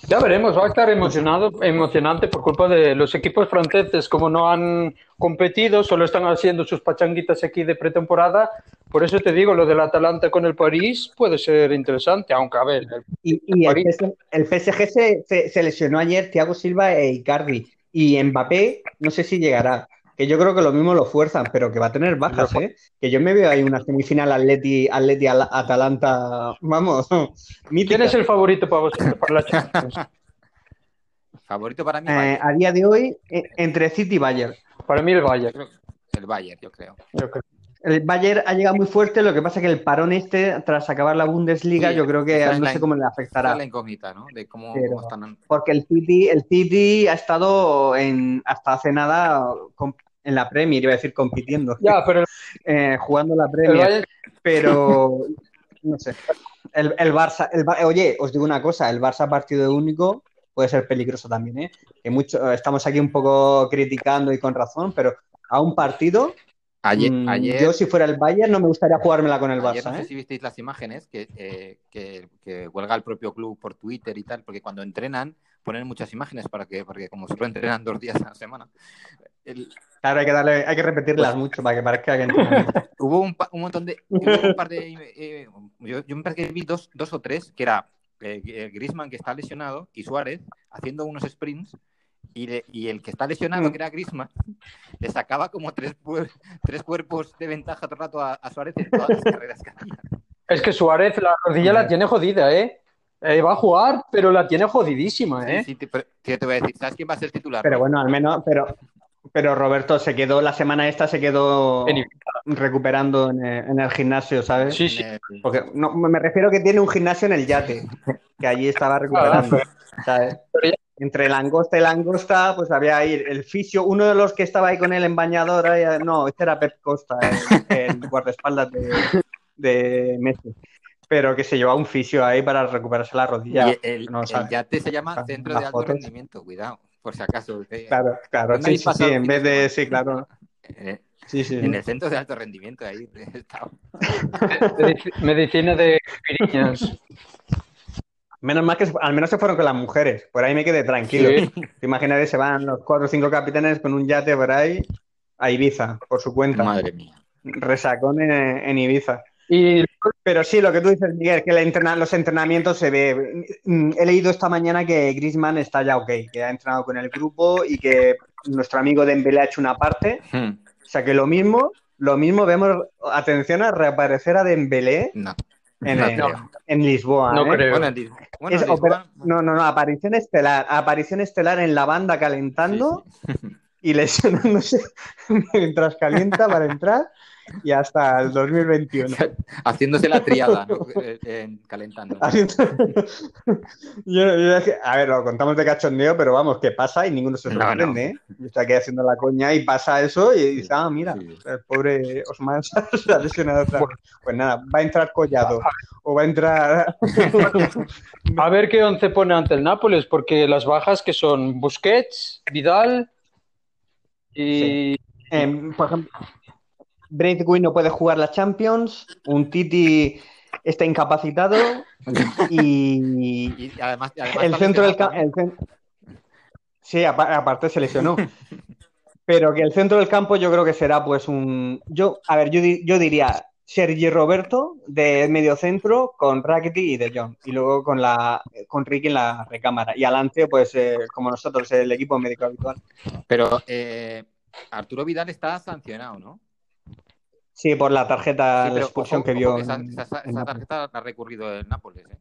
Ya veremos, va a estar emocionado, emocionante por culpa de los equipos franceses, como no han competido, solo están haciendo sus pachanguitas aquí de pretemporada. Por eso te digo, lo del Atalanta con el París puede ser interesante, aunque a ver, el- Y, y el. PSG, el PSG se, se- se lesionó ayer Thiago Silva e Icardi. Y Mbappé, no sé si llegará. Que yo creo que lo mismo lo fuerzan, pero que va a tener bajas, ¿eh? Que yo me veo ahí una semifinal Atleti, Atleti Al- Atalanta, vamos, mítica. ¿quién es el favorito para vosotros para la Champions? Favorito para mí, Eh, a día de hoy, eh, entre City y Bayern. Para mí el Bayern. el Bayern, yo creo. yo creo. El Bayern ha llegado muy fuerte, lo que pasa es que el parón este, tras acabar la Bundesliga, Sí, yo creo que no sé cómo le afectará. es la incógnita, ¿no? De cómo, Pero- cómo están. Porque el City, el City ha estado en, hasta hace nada en la Premier, iba a decir compitiendo, Ya, pero el, eh, jugando la Premier, Bayern, pero no sé. El, el Barça, el oye, os digo una cosa, el Barça partido único puede ser peligroso también, ¿eh? Que mucho, estamos aquí un poco criticando y con razón, pero a un partido, Ayer, mm, ayer, yo si fuera el Bayern no me gustaría jugármela con el ayer Barça, no sé ¿eh? si visteis las imágenes que, eh, que, que huelga el propio club por Twitter y tal, porque cuando entrenan ponen muchas imágenes para que, porque como solo entrenan dos días a la semana, el- Claro, hay que darle, hay que repetirlas mucho para que parezca que hubo un, pa- un montón de, hubo un par de, eh, yo, yo me parece que vi dos, dos o tres, que era eh, Grisman que está lesionado y Suárez haciendo unos sprints y, le- y el que está lesionado, Mm. que era Grisman, le sacaba como tres, tres cuerpos de ventaja todo el rato a, a Suárez en todas las carreras que hacía. es que Suárez la rodilla la tiene jodida, ¿eh? Eh, Va a jugar, pero la tiene jodidísima, Sí, ¿eh? sí, te, pero- te- te voy a decir, ¿sabes quién va a ser titular? Pero bueno, al menos, pero, pero Roberto se quedó la semana esta, se quedó En recuperando en el, en el gimnasio, ¿sabes? Sí, sí. Porque no, me refiero que tiene un gimnasio en el yate, que allí estaba recuperando, ¿sabes? Entre langosta y langosta, pues había ahí el fisio, uno de los que estaba ahí con él en bañadora, no, este era Pep Costa, el, el guardaespaldas de, de Messi, pero que se llevaba un fisio ahí para recuperarse la rodilla. Y el, no el sabe. yate se llama Ah, Centro de Alto fotos. Rendimiento, cuidado, por si acaso. eh, Claro, claro, ¿Dónde sí, sí, sí, en vez de sí, claro, eh, sí, sí. En el Centro de Alto Rendimiento, ahí he estado. Medici- Medicina de piriñas. Menos mal que se- al menos se fueron con las mujeres, por ahí me quedé tranquilo. Sí. Te imaginas que se van los cuatro o cinco capitanes con un yate por ahí a Ibiza, por su cuenta. Madre mía. Resacón en, en Ibiza. Y Pero sí, lo que tú dices, Miguel, que el entrena- los entrenamientos se ve. Mm, He leído esta mañana que Griezmann está ya ok, que ha entrenado con el grupo y que nuestro amigo Dembélé ha hecho una parte. Hmm, O sea que lo mismo, lo mismo vemos, atención a reaparecer a Dembélé No, en, no en- creo. en Lisboa. No ¿eh? creo. Bueno, Es Lisboa- No, no, no, aparición estelar, aparición estelar en la banda calentando Sí, sí. y lesionándose mientras calienta para entrar y hasta el 2021. Haciéndose la triada, ¿no? Eh, eh, calentando. Haciendo- Yo- yo es que- a ver, lo contamos de cachondeo, pero vamos, que pasa y ninguno se No, sorprende, ¿eh? Estoy aquí haciendo la coña y pasa eso y dices, ah, mira, Sí. el pobre Osman se ha lesionado otra vez. Pues nada, va a entrar Collado o va a entrar... a ver qué once pone ante el Nápoles, porque las bajas que son Busquets, Vidal y Em, por ejemplo, Braithwaite no puede jugar la Champions, un Titi está incapacitado y Y además, además el centro del campo... Sí, apa- aparte se lesionó. Pero que el centro del campo yo creo que será pues un... Yo, a ver, yo, di- yo diría Sergi Roberto de medio centro con Rakitic y De Jong. Y luego con la con Ricky en la recámara. Y adelante, pues eh, como nosotros, el equipo médico habitual. Pero eh, Arturo Vidal está sancionado, ¿no? Sí, por la tarjeta, Sí, la expulsión que vio. esa, en- esa- esa en Nápoles. tarjeta la ha recurrido el Nápoles, ¿eh?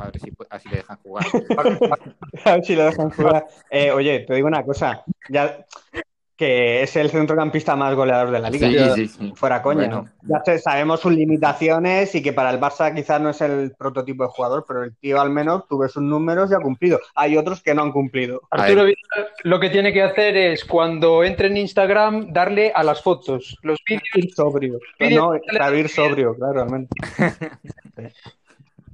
A ver si así le dejan jugar. A ver si lo dejan jugar. Eh, oye, te digo una cosa. Ya que es el centrocampista más goleador de la liga. Sí, sí, sí. Fuera coña. Bueno. Ya sé, sabemos sus limitaciones y que para el Barça quizás no es el prototipo de jugador, pero el tío al menos tuve sus números y ha cumplido. Hay otros que no han cumplido. Arturo lo que tiene que hacer es cuando entre en Instagram darle a las fotos, los vídeos. Ir sobrio. No, claro, ir sobrio, claro, al menos.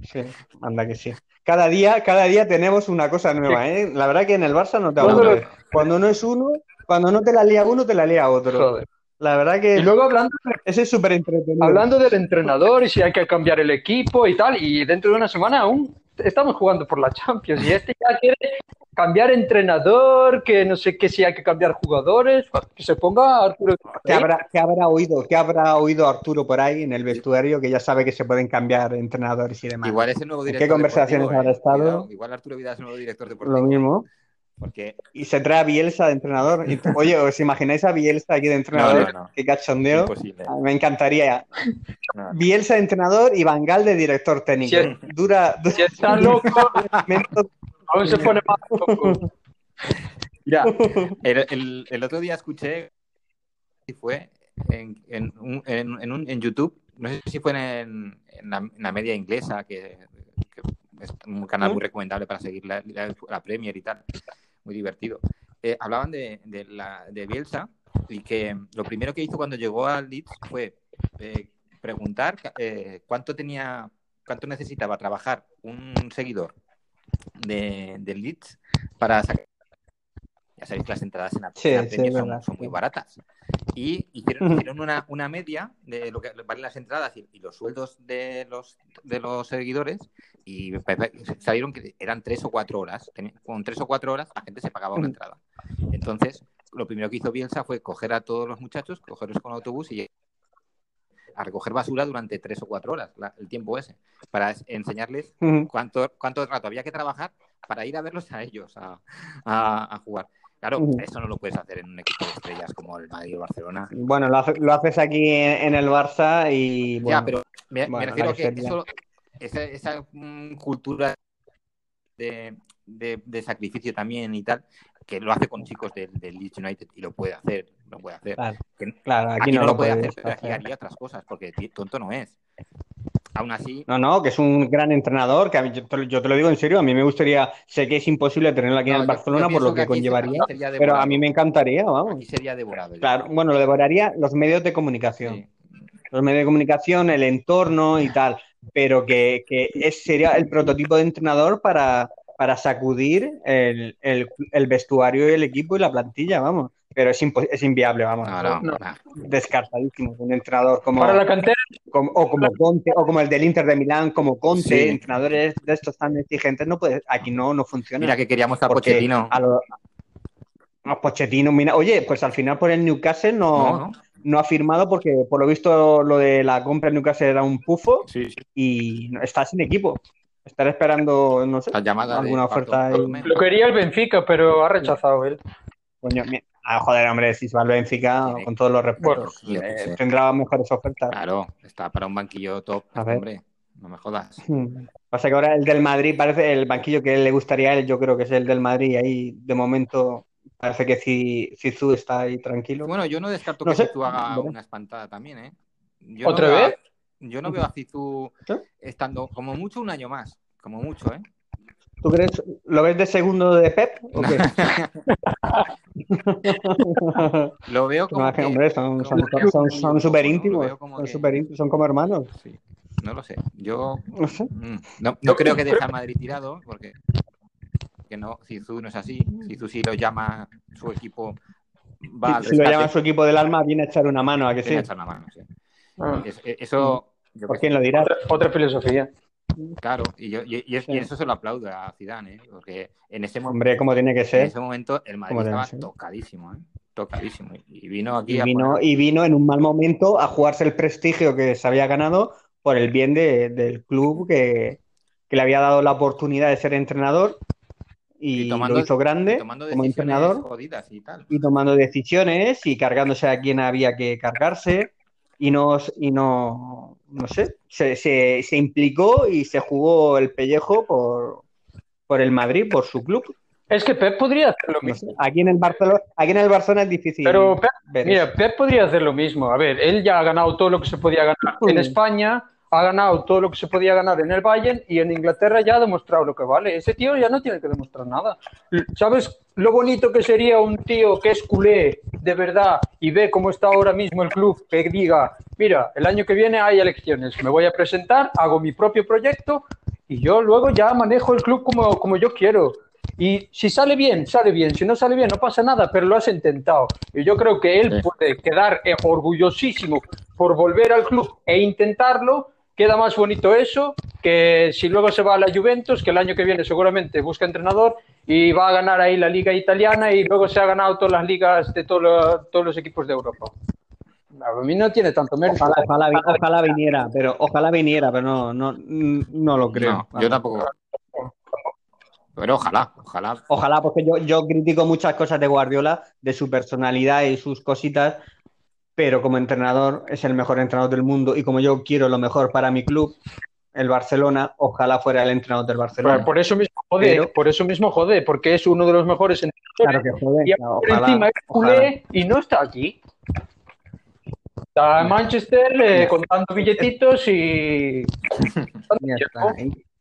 Sí, anda que sí. Cada día, cada día tenemos una cosa nueva, ¿eh? La verdad que en el Barça no te aburres. Cuando no es uno, cuando no te la lía uno, te la lía otro. Joder. La verdad Y que luego hablando, ese es súper entretenido. hablando del entrenador y si hay que cambiar el equipo y tal, y dentro de una semana aún estamos jugando por la Champions y este ya quiere cambiar entrenador, que no sé qué si hay que cambiar jugadores, que se ponga Arturo. ¿Qué habrá, qué habrá oído? ¿Qué habrá oído Arturo por ahí en el vestuario que ya sabe que se pueden cambiar entrenadores y demás? Igual es el nuevo ¿En qué director. conversaciones habrá ¿eh? estado? Igual Arturo Vidal es el nuevo director deportivo. Lo mismo. Porque Y se trae a Bielsa de entrenador. Y- Oye, ¿os imagináis a Bielsa aquí de entrenador? No, no, no. Qué cachondeo. imposible. Ah, Me encantaría. No. Bielsa de entrenador y Bangal de director técnico. Sí. Dura, dura Si está loco, menos- aún se pone más loco. Mira, el, el- el otro día escuché si fue en, en, un- en- en un- en YouTube, no sé si fue en, en la, en la media inglesa, que, que es un canal muy recomendable para seguir la, la- la Premier y tal, muy divertido. Eh, hablaban de, de, la, de Bielsa y que lo primero que hizo cuando llegó al Leeds fue eh, preguntar eh, cuánto tenía, cuánto necesitaba trabajar un seguidor de, del Leeds para sacar ya sabéis que las entradas en la, Sí, sí, son, muy baratas. Y hicieron, hicieron una, una media de lo que valen las entradas y, y los sueldos de los, de los seguidores y salieron que eran tres o cuatro horas. Con tres o cuatro horas la gente se pagaba una entrada. Entonces, lo primero que hizo Bielsa fue coger a todos los muchachos, cogerlos con autobús y a recoger basura durante tres o cuatro horas, la- el tiempo ese, para es- enseñarles cuánto, cuánto rato había que trabajar para ir a verlos a ellos a, a- a jugar. Claro, eso no lo puedes hacer en un equipo de estrellas como el Madrid o Barcelona. Bueno, lo, hace- lo haces aquí en, en el Barça y. Bueno, ya, pero me, refiero que eso, esa, esa cultura de, de- de sacrificio también y tal, que lo hace con chicos del, del Leeds United y lo puede hacer, lo puede hacer. Claro, Que- claro, aquí, aquí no, lo puede puedes hacer, pero aquí hacer. haría otras cosas, porque tonto no es. Aún así, No, no, que es un gran entrenador, que a mí- yo, te, lo- yo te lo digo en serio, a mí me gustaría, sé que es imposible tenerlo aquí No, en el Barcelona por lo que, conllevaría, pero a mí me encantaría, vamos. aquí sería devorado. Claro, bueno, lo devoraría los medios de comunicación. Sí. los medios de comunicación, el entorno y tal, pero que, que es, sería el prototipo de entrenador para, para sacudir el, el- el vestuario y el equipo y la plantilla, vamos. Pero es, es inviable, vamos. No, no, No. Descartadísimo. Un entrenador como, Para la cantera, como- o como Conte, o como el del Inter de Milán, como Conte, Sí. entrenadores de estos tan exigentes, no puede, aquí no, no funciona. Mira que queríamos a Pochettino. a lo- a Pochettino, mira, oye, pues al final por el Newcastle No, no. no ha firmado porque por lo visto lo de la compra en Newcastle era un pufo Sí, sí. y está sin equipo. Estará esperando, no sé, alguna oferta lo quería el Benfica, pero ha rechazado él. Coño, mi- ah, joder, hombre, si se va al Benfica, Tiene- con todos los respetos, Bueno, eh, tendrá mejores ofertas. Claro, está para un banquillo top. A ver. Hombre, no me jodas. Hmm. Pasa que ahora el del Madrid parece el banquillo que le gustaría a él, yo creo que es el del Madrid. y Ahí de momento parece que Ci- Zizou está ahí tranquilo. Bueno, yo no descarto No que. Zizou haga una espantada también, ¿eh? Yo ¿Otra no veo a- vez? yo no veo a Zizou estando como mucho un año más. Como mucho, ¿eh? ¿Tú crees, lo ves de segundo de Pep o qué? Lo veo como que, hombre, son, son, como- son, son súper íntimos, son, que- súper íntimos, son como hermanos. sí. No lo sé. Yo No sé. mm, no, no creo que deje Madrid tirado, porque que no, Zizou no es así. Zizou si lo llama su equipo va al Si, si lo llama su equipo del alma, viene a echar una mano, ¿a que viene a sí? echar la mano, sí. Ah, Es- eso, yo ¿Por quién lo dirá? otra, otra filosofía. Claro, y, yo, y, eso se lo aplaudo a Zidane, ¿eh? porque en ese, mo- Hombre, como tiene que en ser. ese momento el Madrid estaba tocadísimo, ¿eh? tocadísimo. Y vino aquí Y a vino, poner- y vino en un mal momento a jugarse el prestigio que se había ganado por el bien de- del club que, que le había dado la oportunidad de ser entrenador y, tomando- lo hizo grande tomando como entrenador jodidas y tal. y tomando decisiones y cargándose a quien había que cargarse y no, y no, no sé, se, se- se implicó y se jugó el pellejo por, por el Madrid, por su club. Es que Pep podría hacer lo mismo. Aquí en el Barcelona, aquí en el Barcelona es difícil Pero Pep, mira. Pep podría hacer lo mismo. A ver, él ya ha ganado todo lo que se podía ganar en. España, ha ganado todo lo que se podía ganar en el Bayern y en Inglaterra ya ha demostrado lo que vale. Ese tío ya no tiene que demostrar nada. ¿Sabes lo bonito que sería un tío que es culé de verdad y ve cómo está ahora mismo el club que diga, mira, el año que viene hay elecciones, me voy a presentar, hago mi propio proyecto y yo luego ya manejo el club como, como yo quiero. Y si sale bien, sale bien. Si no sale bien, no pasa nada, pero lo has intentado. Y yo creo que él puede quedar eh, orgullosísimo por volver al club e intentarlo. Queda más bonito eso que si luego se va a la Juventus, que el año que viene seguramente busca entrenador y va a ganar ahí la liga italiana y luego se ha ganado todas las ligas de todo lo- todos los equipos de Europa. A mí no tiene tanto mérito. Ojalá, ojalá, vi- ojalá viniera, pero ojalá viniera, pero no, no, no lo creo. No, yo tampoco. Pero ojalá, ojalá. Ojalá, porque yo, yo critico muchas cosas de Guardiola, de su personalidad y sus cositas, pero como entrenador es el mejor entrenador del mundo y como yo quiero lo mejor para mi club, el Barcelona, ojalá fuera el entrenador del Barcelona. Por eso mismo jode, Pero- por eso mismo jode, porque es uno de los mejores entrenadores Claro que joder, y claro, por ojalá, encima es culé y no está aquí. Está en Manchester eh, contando billetitos y.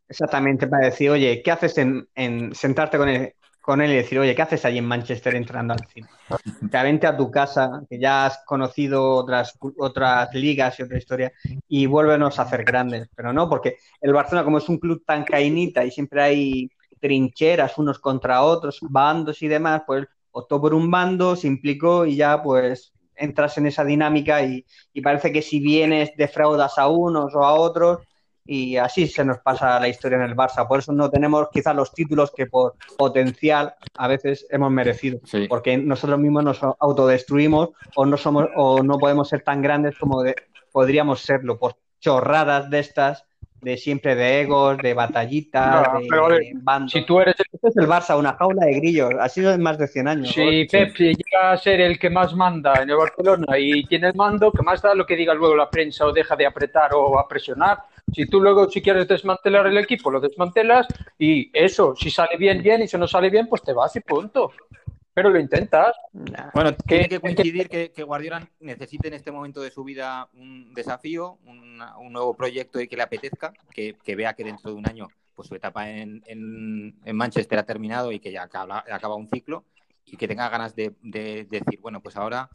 Exactamente, para decir, oye, ¿qué haces en, en sentarte con él, con él y decir, oye, ¿qué haces allí en Manchester entrando al cine? Ya vente a tu casa, que ya has conocido otras, otras ligas y otra historia, y vuélvenos a hacer grandes. Pero no, porque el Barcelona, como es un club tan cainita y siempre hay trincheras unos contra otros, bandos y demás, pues optó por un bando, se implicó y ya pues entras en esa dinámica y, y parece que si vienes defraudas a unos o a otros y así se nos pasa la historia en el Barça. Por eso no tenemos quizás los títulos que por potencial a veces hemos merecido. Sí. Porque nosotros mismos nos autodestruimos o no somos o no podemos ser tan grandes como de- podríamos serlo por chorradas de estas de siempre de egos, de batallitas, No, de, pero de bandos. Si tú eres el Esto es el Barça, una jaula de grillos. Ha sido en más de 100 años. Si Pep llega a ser el que más manda en el Barcelona y tiene el mando, que más da lo que diga luego la prensa o deja de apretar o a presionar. Si tú luego, si quieres desmantelar el equipo, lo desmantelas y eso, si sale bien, bien y si no sale bien, pues te vas y punto. pero lo intentas. Bueno, tiene que coincidir que, que, Guardiola necesite en este momento de su vida un desafío, un, un nuevo proyecto y que le apetezca, que, que, vea que dentro de un año pues su etapa en, en, en Manchester ha terminado y que ya acaba, acaba un ciclo y que tenga ganas de, de, de, decir, bueno, pues ahora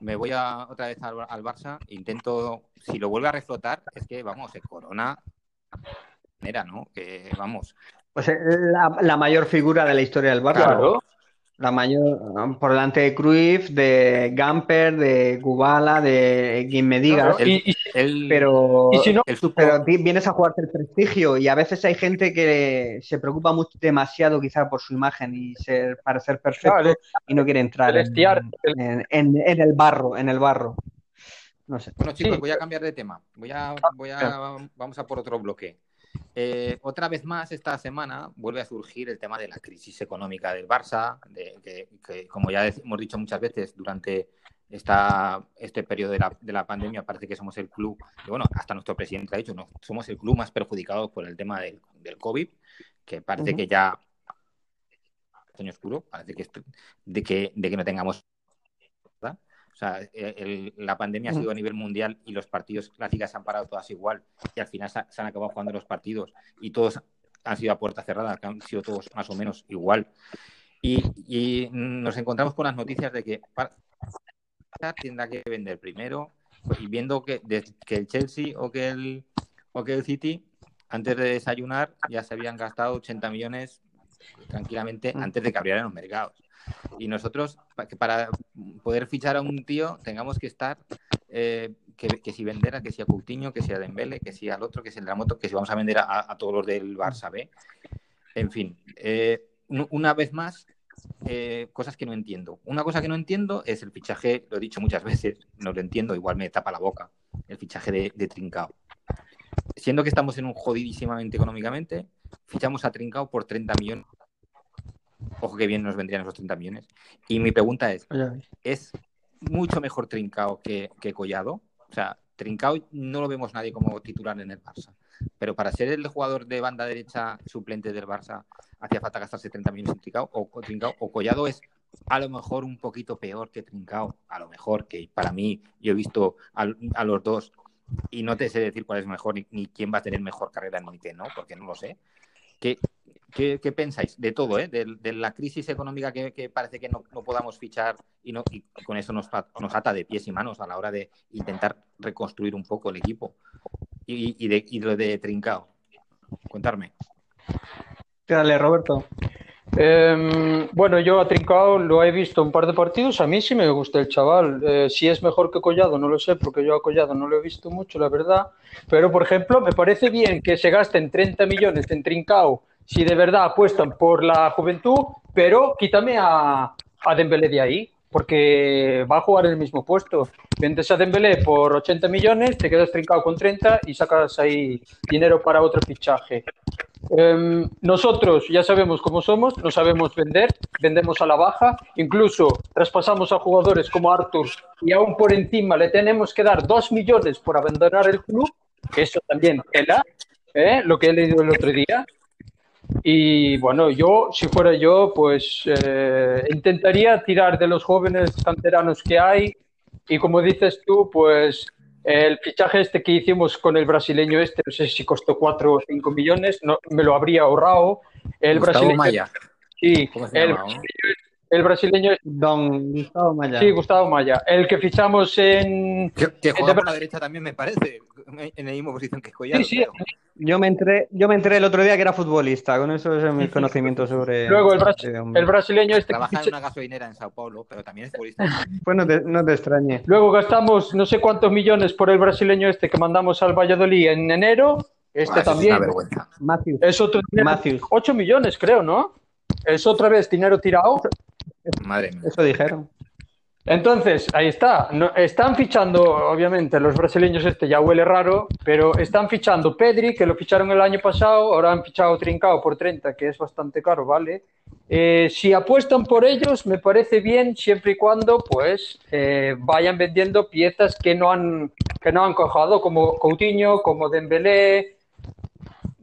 me voy a, otra vez al, al, Barça, intento, si lo vuelve a reflotar, es que, vamos, se corona, era, ¿no? Que, vamos. Pues la, la mayor figura de la historia del Barça. Claro. La mayor, por delante de Cruyff, de Gamper, de Kubala, de quien me digas. Claro, y, y, el, pero, y si no, el pero vienes a jugarte el prestigio y a veces hay gente que se preocupa mucho, demasiado quizá por su imagen y ser, parecer perfecto Claro, y no quiere entrar en, estiar, en, en- en el barro, en el barro. No sé. Bueno, chicos, Sí. voy a cambiar de tema. Voy a, voy a, vamos a por otro bloque. Eh, otra vez más esta semana vuelve a surgir el tema de la crisis económica del Barça, de, que, que, como ya hemos dicho muchas veces durante esta, este periodo de la, de la pandemia, parece que somos el club, y bueno, hasta nuestro presidente ha dicho, no, somos el club más perjudicado por el tema del, del COVID, que parece que ya año oscuro, parece que de que, de que no tengamos. O sea, el- la pandemia ha sido a nivel mundial y los partidos, las ligas se han parado todas igual y al final se, ha- se han acabado jugando los partidos y todos han sido a puerta cerrada, que han sido todos más o menos igual. Y, y nos encontramos con las noticias de que tendrá que vender primero y viendo que, de- que el Chelsea o que el, o que el City antes de desayunar ya se habían gastado 80 millones tranquilamente Mm. antes de que abrieran los mercados. Y nosotros, para poder fichar a un tío, tengamos que estar, eh, que, que si vender a que si a Coutinho, que si a Dembele, que si al otro, que si el Moto, que si vamos a vender a, todos los del Barça B. En fin, eh, un- una vez más, eh, cosas que no entiendo. Una cosa que no entiendo es el fichaje, lo he dicho muchas veces, no lo entiendo, igual me tapa la boca, el fichaje de, de Trincao. Siendo que estamos en un jodidísimamente económicamente, fichamos a Trincao por 30 millones. Ojo que bien nos vendrían esos 30 millones. Y mi pregunta es, ¿es mucho mejor Trincao que, que Collado? O sea, Trincao no lo vemos nadie como titular en el Barça. Pero para ser el jugador de banda derecha suplente del Barça, hacía falta gastarse 30 millones en Trincao o, o Trincao o Collado es a lo mejor un poquito peor que Trincao, a lo mejor, que para mí yo he visto a, a los dos y no te sé decir cuál es mejor ni, ni, quién va a tener mejor carrera en IT, ¿no? Porque no lo sé. ¿Qué, qué, qué pensáis de todo, eh? de, de la crisis económica que, que parece que no, no, podamos fichar y, no, y con eso nos, nos, ata de pies y manos a la hora de intentar reconstruir un poco el equipo? Y, y, de, y lo de Trincao. Contarme. Dale, Roberto. Eh, bueno, yo a Trincao lo he visto un par de partidos. A mí sí me gusta el chaval. Eh, si es mejor que Collado, no lo sé, porque yo a Collado no lo he visto mucho, la verdad. Pero, por ejemplo, me parece bien que se gasten 30 millones en Trincao si de verdad apuestan por la juventud, pero quítame a, a Dembélé de ahí, porque va a jugar en el mismo puesto. Vendes a Dembélé por 80 millones, te quedas Trincao con 30 y sacas ahí dinero para otro fichaje. Eh, nosotros ya sabemos cómo somos, no sabemos vender, vendemos a la baja, incluso traspasamos a jugadores como Arthur y aún por encima le tenemos que dar dos millones por abandonar el club, que eso también tela, ¿eh? lo que he leído el otro día. Y bueno, yo, si fuera yo, pues eh, intentaría tirar de los jóvenes canteranos que hay y como dices tú, pues el fichaje este que hicimos con el brasileño este, no sé si costó 4 o 5 millones, no, me lo habría ahorrado. El Gustavo brasileño, Maya. Sí, ¿Cómo se el, brasileño, el brasileño. Don Gustavo Maya. Sí, Gustavo Maya. El que fichamos en. Que, que juega en- por la derecha también me parece, en la misma posición que Collado. Sí, sí. Yo me enteré, yo me enteré el otro día que era futbolista, con eso es mi conocimiento sobre. Luego el, bras- este el brasileño este que Trabaja en una gasolinera en Sao Paulo, pero también es futbolista. Pues no te, no te extrañe. Luego gastamos no sé cuántos millones por el brasileño este que mandamos al Valladolid en enero. Este también. Es una vergüenza. Es otro dinero. Matthews. 8 millones, creo, ¿no? Es otra vez dinero tirado. Madre mía. Eso dijeron. Entonces, ahí está. No, están fichando, obviamente, los brasileños este ya huele raro, pero están fichando Pedri, que lo ficharon el año pasado, ahora han fichado Trincao por 30, que es bastante caro, ¿vale? Eh, si apuestan por ellos, me parece bien, siempre y cuando, pues, eh, vayan vendiendo piezas que no han, que no han cojado, como Coutinho, como Dembélé,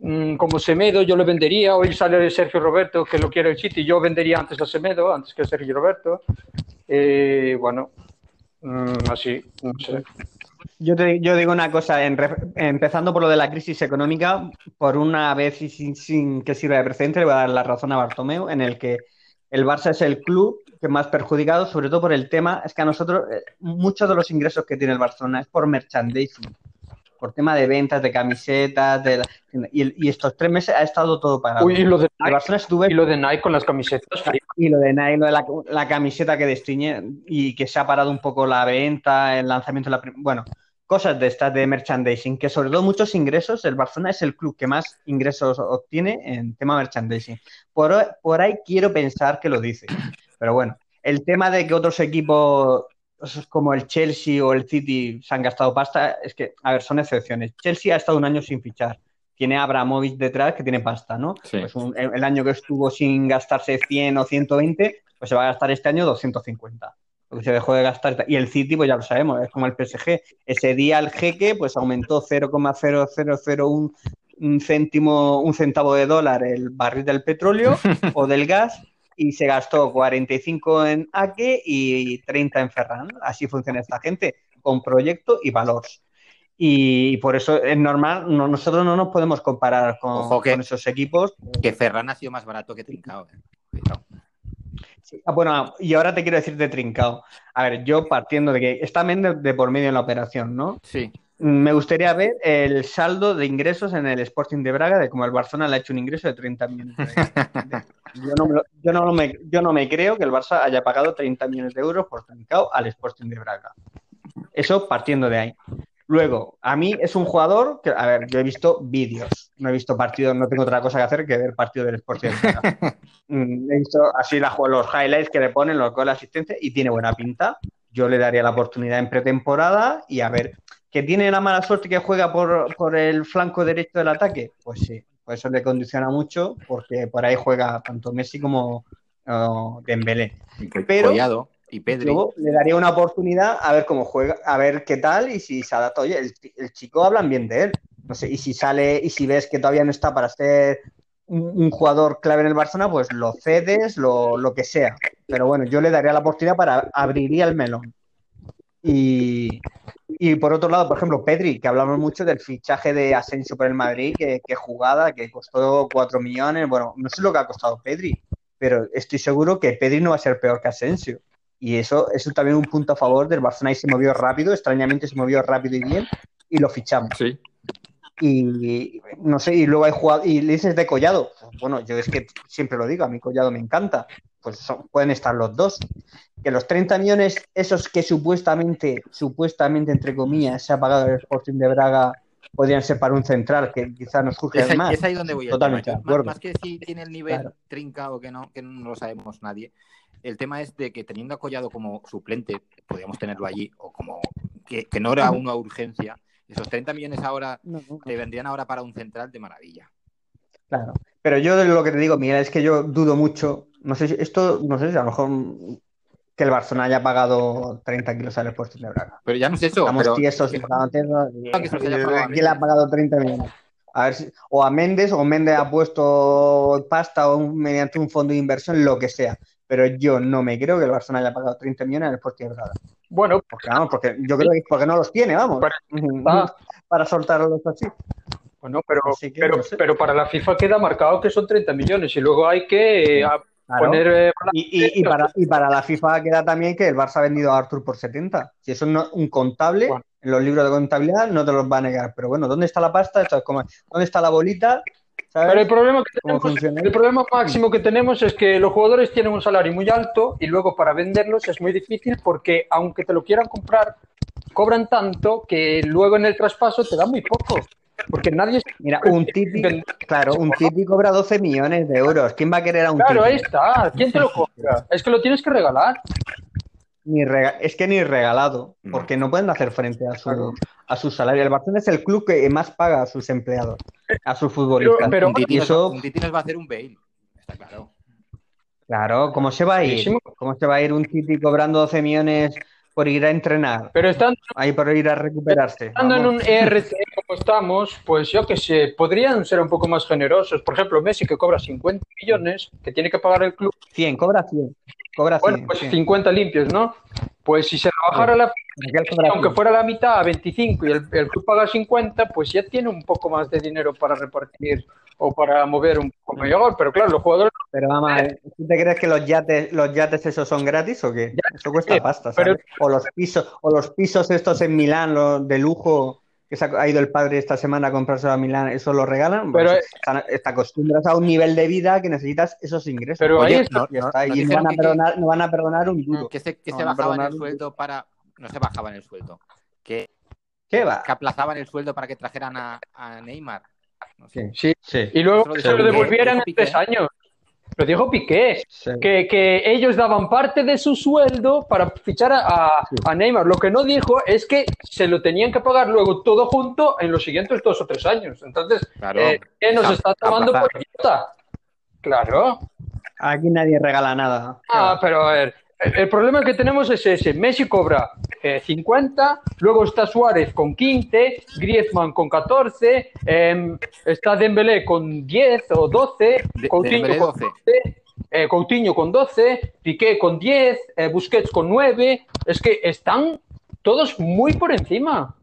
mm, como Semedo, yo lo vendería. Hoy sale Sergio Roberto, que lo quiere el City. Yo vendería antes a Semedo, antes que a Sergio Roberto. Eh, bueno, mm, así, no sé. Yo, te, yo digo una cosa, en re- empezando por lo de la crisis económica, por una vez y sin, sin que sirva de precedente, le voy a dar la razón a Bartomeu, en el que el Barça es el club que más perjudicado, sobre todo por el tema, es que a nosotros, eh, muchos de los ingresos que tiene el Barcelona es por merchandising, por tema de ventas, de camisetas, de la- y, y estos tres meses ha estado todo pagado. Uy, y lo de Nike, Barcelona estuve y lo de Nike con las camisetas. y lo de Nike, lo de la, la camiseta que destiñe y que se ha parado un poco la venta, el lanzamiento de la... Bueno, cosas de estas de merchandising, que sobre todo muchos ingresos, el Barcelona es el club que más ingresos obtiene en tema merchandising. Por ahí quiero pensar que lo dice, pero bueno, el tema de que otros equipos pues, como el Chelsea o el City se han gastado pasta, es que, a ver, son excepciones. Chelsea ha estado un año sin fichar. Tiene a Abramovich detrás que tiene pasta, ¿no? Sí. Pues un- el el año que estuvo sin gastarse 100 o 120, pues se va a gastar este año 250. Porque se dejó de gastar. Y el City, pues ya lo sabemos, es como el PSG. Ese día el jeque, pues aumentó 0,0001 un céntimo, un centavo de dólar el barril del petróleo o del gas y se gastó 45 en Ake y 30 en Ferran. Así funciona esta gente, con proyecto y valor. Y por eso es normal, no- nosotros no nos podemos comparar con, Ojo que- con esos equipos. Que Ferran ha sido más barato que Trincao. eh. Sí, ah, bueno, y ahora te quiero decir de Trincao. A ver, yo partiendo de que está Méndez de por medio en la operación, ¿no? Sí. Me gustaría ver el saldo de ingresos en el Sporting de Braga, de como el Barcelona le ha hecho un ingreso de 30 millones de euros. Yo no, me lo- yo, no me, yo no me creo que el Barça haya pagado 30 millones de euros por Trincao al Sporting de Braga. Eso partiendo de ahí. Luego, a mí es un jugador que, a ver, yo he visto vídeos, no he visto partidos, no tengo otra cosa que hacer que ver partido del Sporting de Braga. Mm, He visto así la, los highlights que le ponen, los goles de asistencia y tiene buena pinta. Yo le daría la oportunidad en pretemporada y a ver, que tiene la mala suerte que juega por, por el flanco derecho del ataque, pues sí, pues eso le condiciona mucho porque por ahí juega tanto Messi como oh, Dembélé. Pero- Collado y Pedri. Luego le daría una oportunidad a ver cómo juega, a ver qué tal y si se adapta. Oye, el, el chico hablan bien de él. No sé, y si sale y si ves que todavía no está para ser un, un jugador clave en el Barcelona, pues lo cedes, lo, lo que sea. Pero bueno, yo le daría la oportunidad para abriría el melón. Y, y por otro lado, por ejemplo, Pedri, que hablamos mucho del fichaje de Asensio por el Madrid, que, jugada, que costó 4 millones. Bueno, no sé lo que ha costado Pedri, pero estoy seguro que Pedri no va a ser peor que Asensio. Y eso, eso es también un punto a favor del Barcelona y se movió rápido, extrañamente se movió rápido y bien, y lo fichamos. Sí. Y no sé, y luego hay jugado, y le dices de Collado. Pues, bueno, yo es que siempre lo digo, a mí Collado me encanta. Pues son- pueden estar los dos. Que los 30 millones, esos que supuestamente, supuestamente, entre comillas, se ha pagado el Sporting de Braga, podrían ser para un central, que quizás nos surge Es más. es ahí donde voy a Totalmente Más, que si tiene el nivel Claro. trinca o que no, que no lo sabemos nadie. El tema es de que teniendo a Collado como suplente, podríamos tenerlo allí, o como que, que no era una urgencia, esos 30 millones ahora No, no, no. te vendrían ahora para un central de maravilla. Claro. Pero yo de lo que te digo, Miguel, es que yo dudo mucho. No sé si esto, no sé si a lo mejor que el Barcelona haya pagado 30 kilos al Sporting de Braga. Pero ya no es eso. Estamos pero tiesos, que- ¿Quién le ha pagado 30 millones? A ver si, o a Méndez, o Méndez ha puesto pasta o un- mediante un fondo de inversión, lo que sea. Pero yo no me creo que el Barcelona haya pagado 30 millones al Sporting de Braga. Bueno, Porque, vamos, porque yo creo que es porque no los tiene, vamos. Ah. Para soltarlos así. bueno pero, Así que pero, no sé. pero para la FIFA queda marcado que son 30 millones y luego hay que eh, Claro. poner... eh, Y, y- y para, y para la FIFA queda también que el Barça ha vendido a Artur por 70. Si eso no, un contable, Bueno. en los libros de contabilidad no te los va a negar. Pero bueno, ¿dónde está la pasta? Esto es como, ¿dónde está la bolita? ¿Sabes? Pero el problema, que ¿Cómo tenemos, funciona? el problema máximo que tenemos es que los jugadores tienen un salario muy alto y luego para venderlos es muy difícil porque aunque te lo quieran comprar, cobran tanto que luego en el traspaso te da muy poco. Porque nadie... Mira, un Titi, claro, un Titi cobra 12 millones de euros. ¿Quién va a querer a un Claro, ahí está. ¿Quién te lo compra? Es que lo tienes que regalar. Ni rega- es que ni regalado, No. porque no pueden hacer frente a su, Claro. a su salario. El Barcelona es el club que más paga a sus empleados, a sus futbolistas. pero- un, Titi y nos, eso, un Titi nos va a hacer un bail. Está claro. claro, ¿cómo se va a ir? ¿Cómo se va a ir un Titi cobrando 12 millones por ir a entrenar? Pero están Ahí por ir a recuperarse. estando en un ERC como estamos, pues yo que sé, podrían ser un poco más generosos. Por ejemplo, Messi que cobra 50 millones, que tiene que pagar el club. 100, cobra 100. Cobra 100, Bueno, pues 100. 50 limpios, ¿no? Pues si se rebajara la aunque 100. fuera la mitad a 25 y el, el club paga 50, pues ya tiene un poco más de dinero para repartir o para mover un poco mejor. Pero claro, los jugadores Pero vamos ver, ¿tú te crees que los yates, los yates esos son gratis o qué? Eso cuesta pasta. O los pisos, o los pisos estos en Milán, los de lujo, que se ha ido el padre esta semana a comprarse a Milán, ¿eso lo regalan? Pero- Pues están- te acostumbras a un nivel de vida que necesitas esos ingresos. Pero ahí está- no, ya no- está, nos y no van, a que- perdonar, no van a perdonar un duro. Que se, que No, se no, bajaban el sueldo para. No se bajaban el sueldo. Que, ¿Qué va? que aplazaban el sueldo para que trajeran a, a Neymar. No sé. sí, Sí, y luego se lo devolvieran en tres Piqué. años. Lo dijo Piqué. sí. que, que ellos daban parte de su sueldo para fichar a, a- a Neymar. Lo que no dijo es que se lo tenían que pagar luego todo junto en los siguientes dos o tres años. Entonces, Claro. eh, ¿qué nos está tomando por idiota? Claro. Aquí nadie regala nada. ¿Qué Ah, pero a ver, el, problema que tenemos es ese. Messi cobra eh, 50, luego está Suárez con 15, Griezmann con 14, em, está Dembélé con 10 o 12, De- Coutinho con 12. 12, eh, Coutinho con 12, Piqué con 10, eh, Busquets con 9. Es que están todos muy por encima.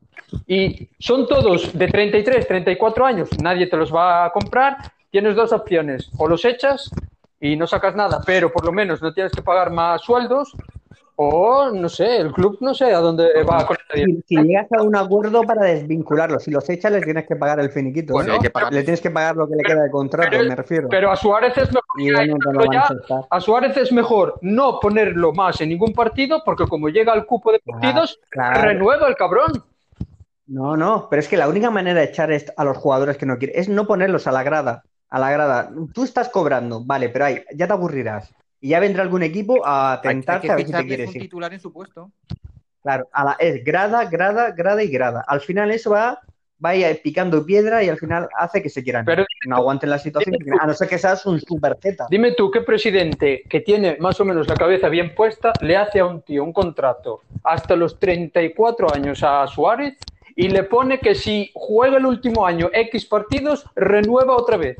Y son todos de 33, 34 años, nadie te los va a comprar. Tienes dos opciones, o los echas y no sacas nada, pero por lo menos no tienes que pagar más sueldos, o no sé, el club no sé a dónde va con el. Si, si llegas a un acuerdo para desvincularlos, si los echas, les tienes que pagar el finiquito. Bueno, hay que pagar. Le tienes que pagar lo que le queda de contrato, pero- me refiero. Pero a Suárez es mejor y a ya- aceptar. a Suárez es mejor no ponerlo más en ningún partido, porque como llega al cupo de partidos, claro. renueva el cabrón. No, no, pero es que la única manera de echar a los jugadores que no quieren es no ponerlos a la grada. A la grada. Tú estás cobrando, vale, pero ahí ya te aburrirás. Y ya vendrá algún equipo a Hay, hay tentarte que a ver si te quieres un ir. titular en su puesto. Claro, a la- es grada, grada, grada y grada. Al final eso va, va a ir picando piedra y al final hace que se quieran. Pero- no aguanten la situación, a no ser que seas un super Z. Dime tú, ¿qué presidente que tiene más o menos la cabeza bien puesta le hace a un tío un contrato hasta los 34 años a Suárez y le pone que si juega el último año X partidos, renueva otra vez?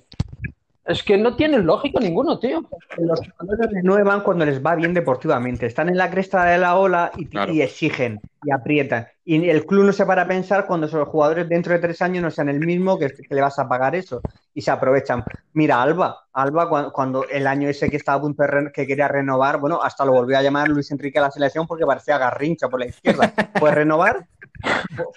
Es que no tiene lógica ninguno, tío. Los jugadores renuevan cuando les va bien deportivamente. Están en la cresta de la ola y, Claro. y exigen y aprietan. Y el club no se para a pensar cuando esos jugadores dentro de tres años no sean el mismo que, que le vas a pagar eso. Y se aprovechan. Mira, Alba, Alba cuando, cuando el año ese que estaba a punto de re- que quería renovar, bueno, hasta lo volvió a llamar Luis Enrique a la selección porque parecía garrincha por la izquierda. Fue renovar,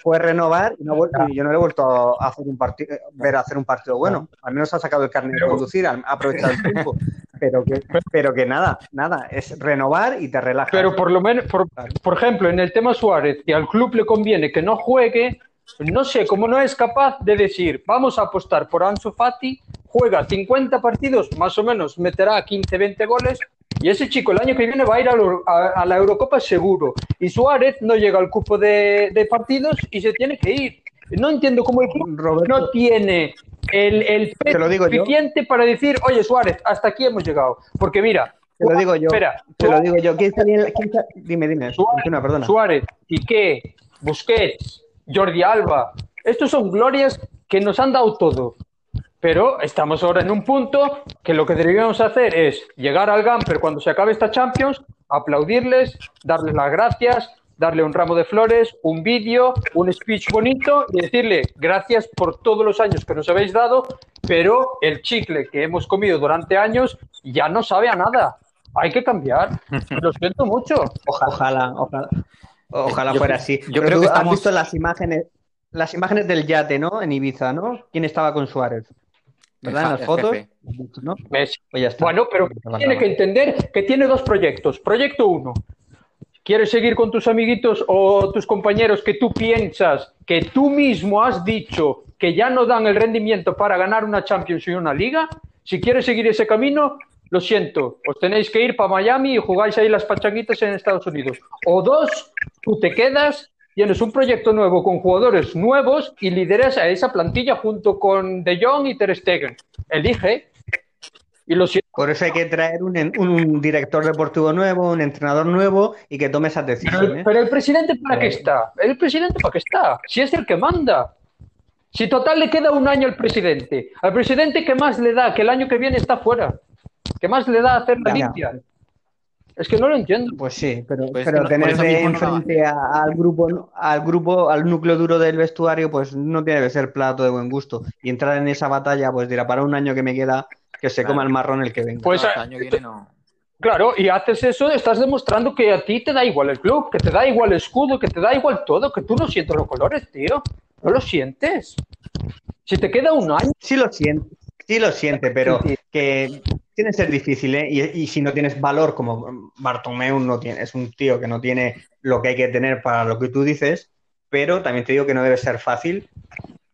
fue- renovar y, no y yo no le he vuelto a hacer un partido, ver hacer un partido bueno. Al menos ha sacado el carnet de conducir, ha aprovechado el tiempo. Pero que, pero que nada, nada, es renovar y te relajas. Pero por lo menos, por, por ejemplo, en el tema Suárez, que al club le conviene que no juegue, no sé cómo no es capaz de decir, vamos a apostar por Ansu Fati, juega 50 partidos, más o menos meterá 15, 20 goles, y ese chico el año que viene va a ir a, lo- a- a la Eurocopa seguro. Y Suárez no llega al cupo de, de partidos y se tiene que ir. No entiendo cómo el club Roberto, no tiene el, el Te lo digo yo. suficiente para decir, oye Suárez, hasta aquí hemos llegado. Porque mira, te lo digo yo. espera, Te lo digo yo. ¿Quién salía en la- quién sa- Dime, dime. Suárez, perdona. Suárez, Piqué, Busquets, Jordi Alba. Estos son glorias que nos han dado todo. Pero estamos ahora en un punto que lo que deberíamos hacer es llegar al Gamper cuando se acabe esta Champions, aplaudirles, darles las gracias, darle un ramo de flores, un vídeo, un speech bonito y decirle gracias por todos los años que nos habéis dado, pero el chicle que hemos comido durante años ya no sabe a nada. Hay que cambiar. Lo siento mucho. Ojalá, ojalá. Ojalá Yo fuera así. yo Pero creo tú que has estamos- visto las imágenes, las imágenes del yate, ¿no? En Ibiza, ¿no? ¿Quién estaba con Suárez? ¿Verdad? En las fotos. ¿no? Messi. Pues ya está. Bueno, pero tiene que entender que tiene dos proyectos. Proyecto uno, ¿quieres seguir con tus amiguitos o tus compañeros que tú piensas que tú mismo has dicho que ya no dan el rendimiento para ganar una Champions y una Liga? Si quieres seguir ese camino, lo siento, os tenéis que ir para Miami y jugáis ahí las pachanguitas en Estados Unidos. O dos, tú te quedas, tienes un proyecto nuevo con jugadores nuevos y lideras a esa plantilla junto con De Jong y Ter Stegen. Elige. Y lo. Por eso hay que traer un, un director deportivo nuevo, un entrenador nuevo y que tome esas decisiones. pero el presidente para qué está? El presidente para qué está? Si es el que manda. Si total le queda un año al presidente, al presidente ¿qué más le da? Que el año que viene está fuera. ¿Qué más le da hacer la limpia? Es que no lo entiendo. Pues sí, pero, Pues pero no- tener no al grupo, al grupo, al núcleo duro del vestuario, pues no tiene que ser plato de buen gusto. Y entrar en esa batalla, pues dirá, para un año que me queda, que se Claro. coma el marrón el que venga. Pues, No, hasta eh, el año que viene no. Claro, y haces eso, estás demostrando que a ti te da igual el club, que te da igual el escudo, que te da igual todo, que tú no sientes los colores, tío. No lo sientes. Si te queda un año, Sí lo siente, sí lo siente, pero que tiene que ser difícil, ¿eh? Y, y si no tienes valor, como Bartomeu no tiene, es un tío que no tiene lo que hay que tener para lo que tú dices, pero también te digo que no debe ser fácil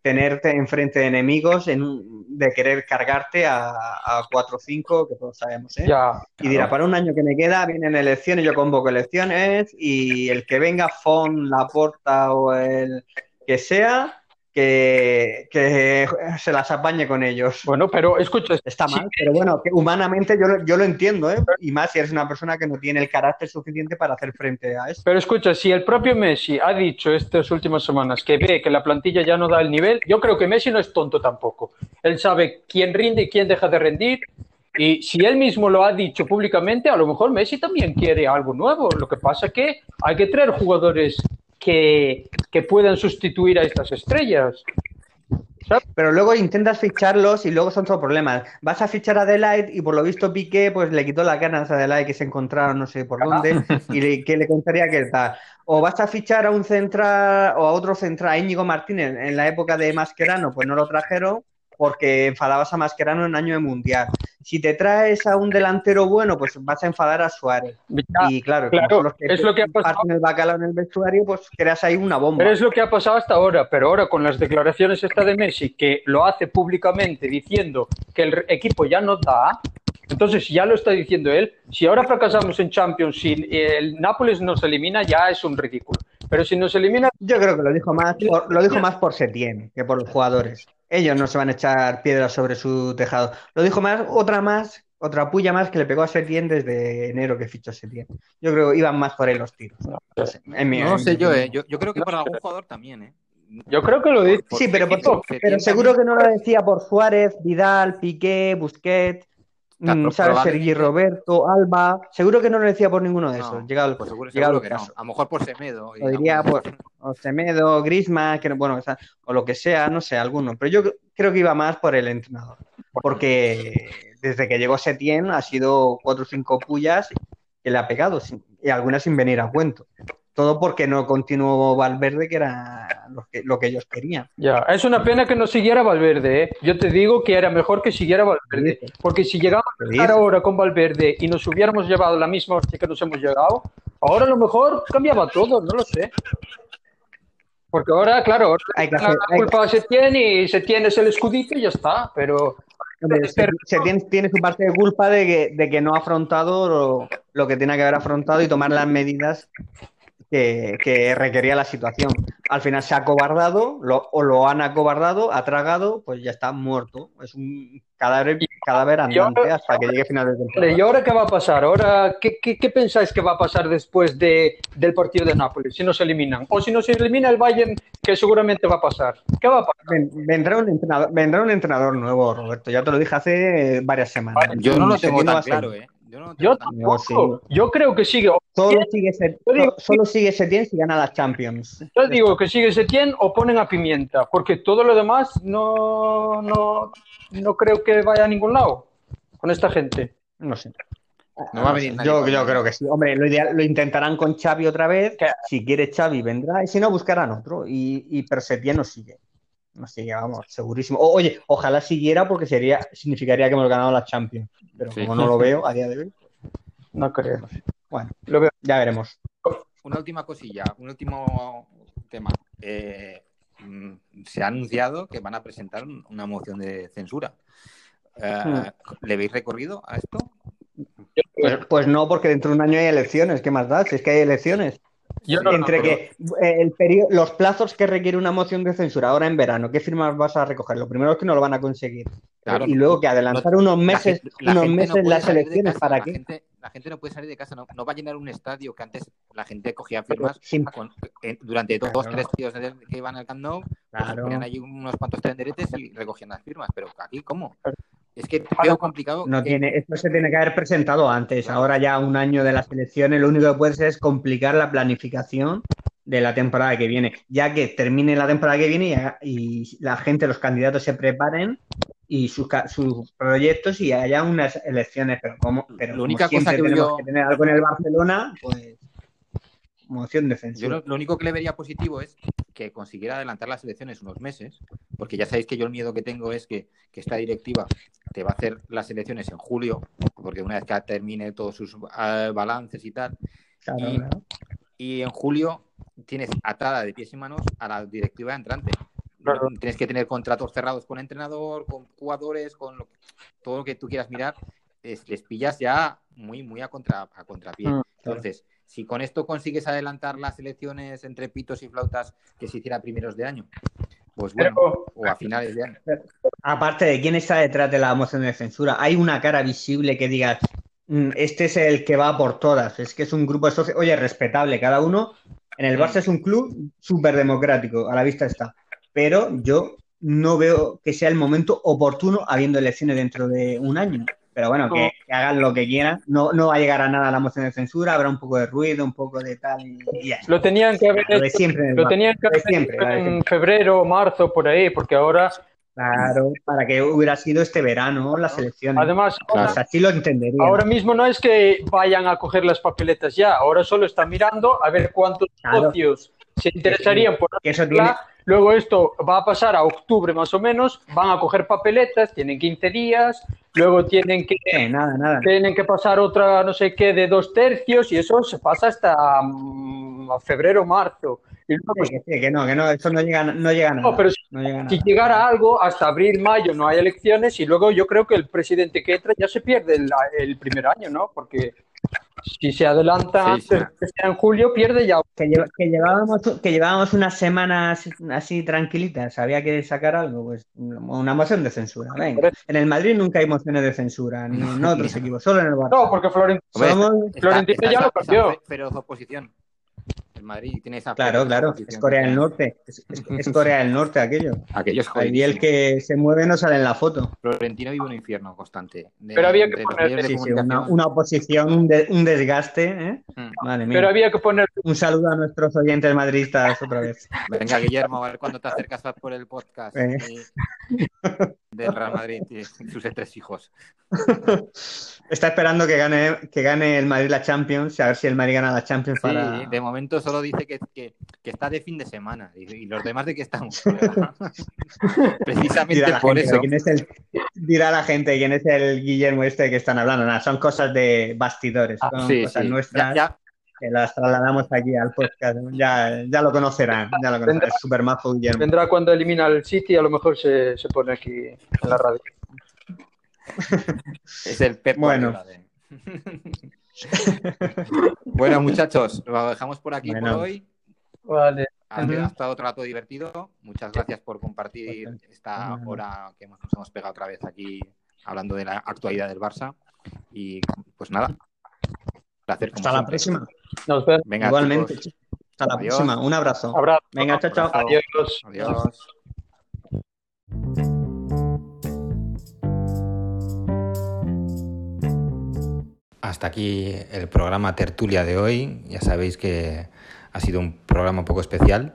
tenerte enfrente de enemigos en de querer cargarte a, a 4 o 5, que todos sabemos, ¿eh? ya. Y dirá, para un año que me queda, vienen elecciones, yo convoco elecciones y el que venga, Fon, Laporta o el que sea, que, que se las apañe con ellos. Bueno, pero escucha, Está sí, mal, pero bueno, que humanamente yo, yo lo entiendo, ¿eh? Y más si eres una persona que no tiene el carácter suficiente para hacer frente a eso. Pero escucha, si el propio Messi ha dicho estas últimas semanas que ve que la plantilla ya no da el nivel, yo creo que Messi no es tonto tampoco. Él sabe quién rinde y quién deja de rendir. Y si él mismo lo ha dicho públicamente, a lo mejor Messi también quiere algo nuevo. Lo que pasa es que hay que traer jugadores que, que puedan sustituir a estas estrellas. Pero luego intentas ficharlos y luego son todos problemas. Vas a fichar a Adelaide y por lo visto Piqué pues le quitó las ganas a Adelaide que se encontraron no sé por dónde y le, que le contaría que tal. O vas a fichar a un central o a otro central, a Íñigo Martínez en la época de Mascherano, pues no lo trajeron porque enfadabas a Mascherano en año de mundial. Si te traes a un delantero bueno, pues vas a enfadar a Suárez. Ya, Y claro, claro, los que es lo que ha pasado. el bacalao en el vestuario, pues creas ahí una bomba. Pero es lo que ha pasado hasta ahora, pero ahora con las declaraciones esta de Messi, que lo hace públicamente diciendo que el equipo ya no da, entonces ya lo está diciendo él, si ahora fracasamos en Champions, si el Nápoles nos elimina, ya es un ridículo. Pero si nos elimina, Yo creo que lo dijo más por, lo dijo más por Setién que por los jugadores. Ellos no se van a echar piedras sobre su tejado. Lo dijo más, otra más, otra puya más que le pegó a Setién desde enero que fichó Setién. Yo creo que iban más por ahí los tiros. No sé, en mi- No en sé mi yo. ¿eh? Yo, yo creo que sé. algún jugador también, ¿eh? yo creo que lo dice. Sí, pero, por- pero seguro que no lo decía por Suárez, Vidal, Piqué, Busquets, Mm, ¿sabes? Sergi Roberto, Alba. Seguro que no lo decía por ninguno de No, esos. Llegado pues seguro, llegado seguro no. A lo mejor por Semedo. Lo diría por Semedo, Griezmann, que no- bueno, o, lo que sea, no sé, alguno. Pero yo creo que iba más por el entrenador. Porque desde que llegó Setién ha sido cuatro o cinco pullas que le ha pegado, sin- y algunas sin venir a cuento. Todo porque no continuó Valverde, que era lo que, lo que ellos querían. Ya, es una pena que no siguiera Valverde, ¿eh? Yo te digo que era mejor que siguiera Valverde, porque si llegamos a ahora con Valverde y nos hubiéramos llevado la misma hostia que nos hemos llegado, ahora a lo mejor cambiaba todo, no lo sé. Porque ahora, claro, Hay que la hay- culpa se tiene y se tiene el escudito y ya está, pero se, se tiene, tiene su parte de culpa de que, de que no ha afrontado lo, lo que tenía que haber afrontado y tomar las medidas que, que requería la situación. Al final se ha acobardado, lo- o lo han acobardado, ha tragado, pues ya está muerto. Es un cadáver, cadáver andante hasta que llegue final de temporada. ¿Y ahora qué va a pasar? Ahora, ¿qué, qué, qué pensáis que va a pasar después de, del partido de Nápoles, si nos eliminan? O si nos elimina el Bayern, que seguramente va a pasar. ¿Qué va a pasar? Ven- vendrá, un entrenador, vendrá un entrenador nuevo, Roberto. Ya te lo dije hace varias semanas. Yo no lo tengo no tan claro, ¿eh? Yo no Yo tampoco. Yo creo que sigue. Solo sigue, Set- Yo digo- solo sigue Setién si gana la Champions. Yo digo que sigue Setién o ponen a Pimienta, porque todo lo demás no, no, no creo que vaya a ningún lado con esta gente. No sé. No va a venir nadie Yo, yo creo que sí. Hombre, lo, ideal- lo intentarán con Xavi otra vez. Si quiere Xavi vendrá y si no buscarán otro. Y, y pero Setién no sigue. No sigue, vamos, segurísimo. O- oye, ojalá siguiera porque sería significaría que hemos ganado la Champions. Pero Sí. como no lo veo a día de hoy, No creo. bueno, Lo veo. ya veremos. Una última cosilla, un último tema. Eh, se ha anunciado que van a presentar un- una moción de censura. Eh. ¿Le veis recorrido a esto? Pues, pues no, porque dentro de un año hay elecciones. ¿Qué más da? Si es que hay elecciones. Yo no- Entre que eh, el perio- los plazos que requiere una moción de censura ahora en verano, ¿qué firmas vas a recoger? Lo primero es que no lo van a conseguir. Claro. y luego que adelantar unos La meses, gente- la unos gente no meses las elecciones, casa, ¿para la qué? Gente, la gente no puede salir de casa, no, no va a llenar un estadio que antes la gente cogía firmas con, durante dos, tres tíos que iban al Camp Nou, pues ponían allí unos cuantos tenderetes y recogían las firmas. Pero aquí, ¿cómo? Es que veo complicado. No tiene, esto se tiene que haber presentado antes. Ahora ya un año de las elecciones, lo único que puede ser es complicar la planificación de la temporada que viene, ya que termine la temporada que viene y, la gente, los candidatos se preparen y sus, sus proyectos y haya unas elecciones, pero como, pero la única cosa que tenemos que tener algo en el Barcelona, pues moción defensiva. Yo lo, único que le vería positivo es que consiguiera adelantar las elecciones unos meses, porque ya sabéis que yo el miedo que tengo es que, esta directiva te va a hacer las elecciones en julio, porque una vez que termine todos sus ah, balances y tal, y, en julio tienes atada de pies y manos a la directiva entrante. Tienes que tener contratos cerrados con entrenador, con jugadores, con todo lo que tú quieras mirar. les pillas ya muy, muy a, contra, a contrapié. Mm, Entonces, si con esto consigues adelantar las elecciones entre pitos y flautas que se hiciera primeros de año, pues bueno, o a finales de año. Aparte de quién está detrás de la moción de censura, hay una cara visible que diga, mm, este es el que va por todas, es que es un grupo de socios, oye, respetable, cada uno, en el Barça es un club súper democrático, a la vista está, pero yo no veo que sea el momento oportuno habiendo elecciones dentro de un año. Pero bueno, que, hagan lo que quieran. No, no va a llegar a nada la moción de censura, habrá un poco de ruido, un poco de tal. Y, Lo tenían que haber hecho, siempre lo tenían que haber siempre, en febrero, marzo, por ahí, porque ahora. Claro, para que hubiera sido este verano las elecciones. Además, así lo entendería. Ahora mismo no es que vayan a coger las papeletas ya, ahora solo están mirando a ver cuántos socios se interesarían por que eso tiene, Luego esto va a pasar a octubre más o menos, van a coger papeletas, tienen 15 días, luego tienen que, nada, nada. tienen que pasar otra no sé qué de dos tercios y eso se pasa hasta mm, febrero, marzo. Y que, no, que no, eso no llega, no llega a nada. No, pero si, llegara algo, hasta abril, mayo no hay elecciones y luego yo creo que el presidente que entra ya se pierde el, el primer año, ¿no? Porque si se adelanta antes que sea en julio, pierde ya. Que, llevábamos, que llevábamos unas semanas así tranquilitas, había que sacar algo, pues una moción de censura. En el Madrid nunca hay mociones de censura, ni en otros equipos, solo en el Barça. No, porque Florentino, ya lo cambió. Pero oposición. El Madrid tiene esa. Claro, claro. Es Corea del Norte. Es, Corea del Norte aquello. Aquellos Ahí el que se mueve no sale en la foto. Florentino vive un infierno constante. Pero había que poner una, oposición, un, desgaste. ¿eh? Mm. Pero había que poner. Un saludo a nuestros oyentes madridistas otra vez. Venga, Guillermo, a ver cuándo te acercas por el podcast de Real Madrid y sus tres hijos. Está esperando que gane, que gane el Madrid la Champions, a ver si el Madrid gana la Champions sí, de momento solo dice que, que, está de fin de semana. Y, los demás de qué estamos. Precisamente por eso. dirá la gente quién es el Guillermo este que están hablando. Nada, son cosas de bastidores, ah, son cosas nuestras. Que las trasladamos aquí al podcast. Ya, ya lo conocerán. Ya lo conocerán. Es súper majo Guillermo. Vendrá cuando elimina el City, a lo mejor se, se pone aquí en la radio. es el Pep Bueno. bueno, muchachos, lo dejamos por aquí por hoy. Vale. Ha, estado otro rato divertido. Muchas gracias por compartir esta hora que nos hemos pegado otra vez aquí hablando de la actualidad del Barça. Y pues nada, placer. Hasta la próxima. Venga, Igualmente. Hasta la próxima. Un abrazo. Venga, chao, chao. Adiós. Adiós. Hasta aquí el programa Tertulia de hoy. Ya sabéis que ha sido un programa un poco especial.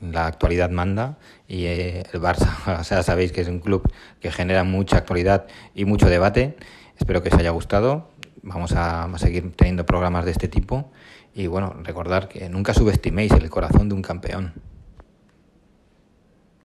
La actualidad manda y eh, el Barça, o sea, sabéis que es un club que genera mucha actualidad y mucho debate. Espero que os haya gustado. Vamos a, seguir teniendo programas de este tipo. Y bueno, recordar que nunca subestiméis el corazón de un campeón.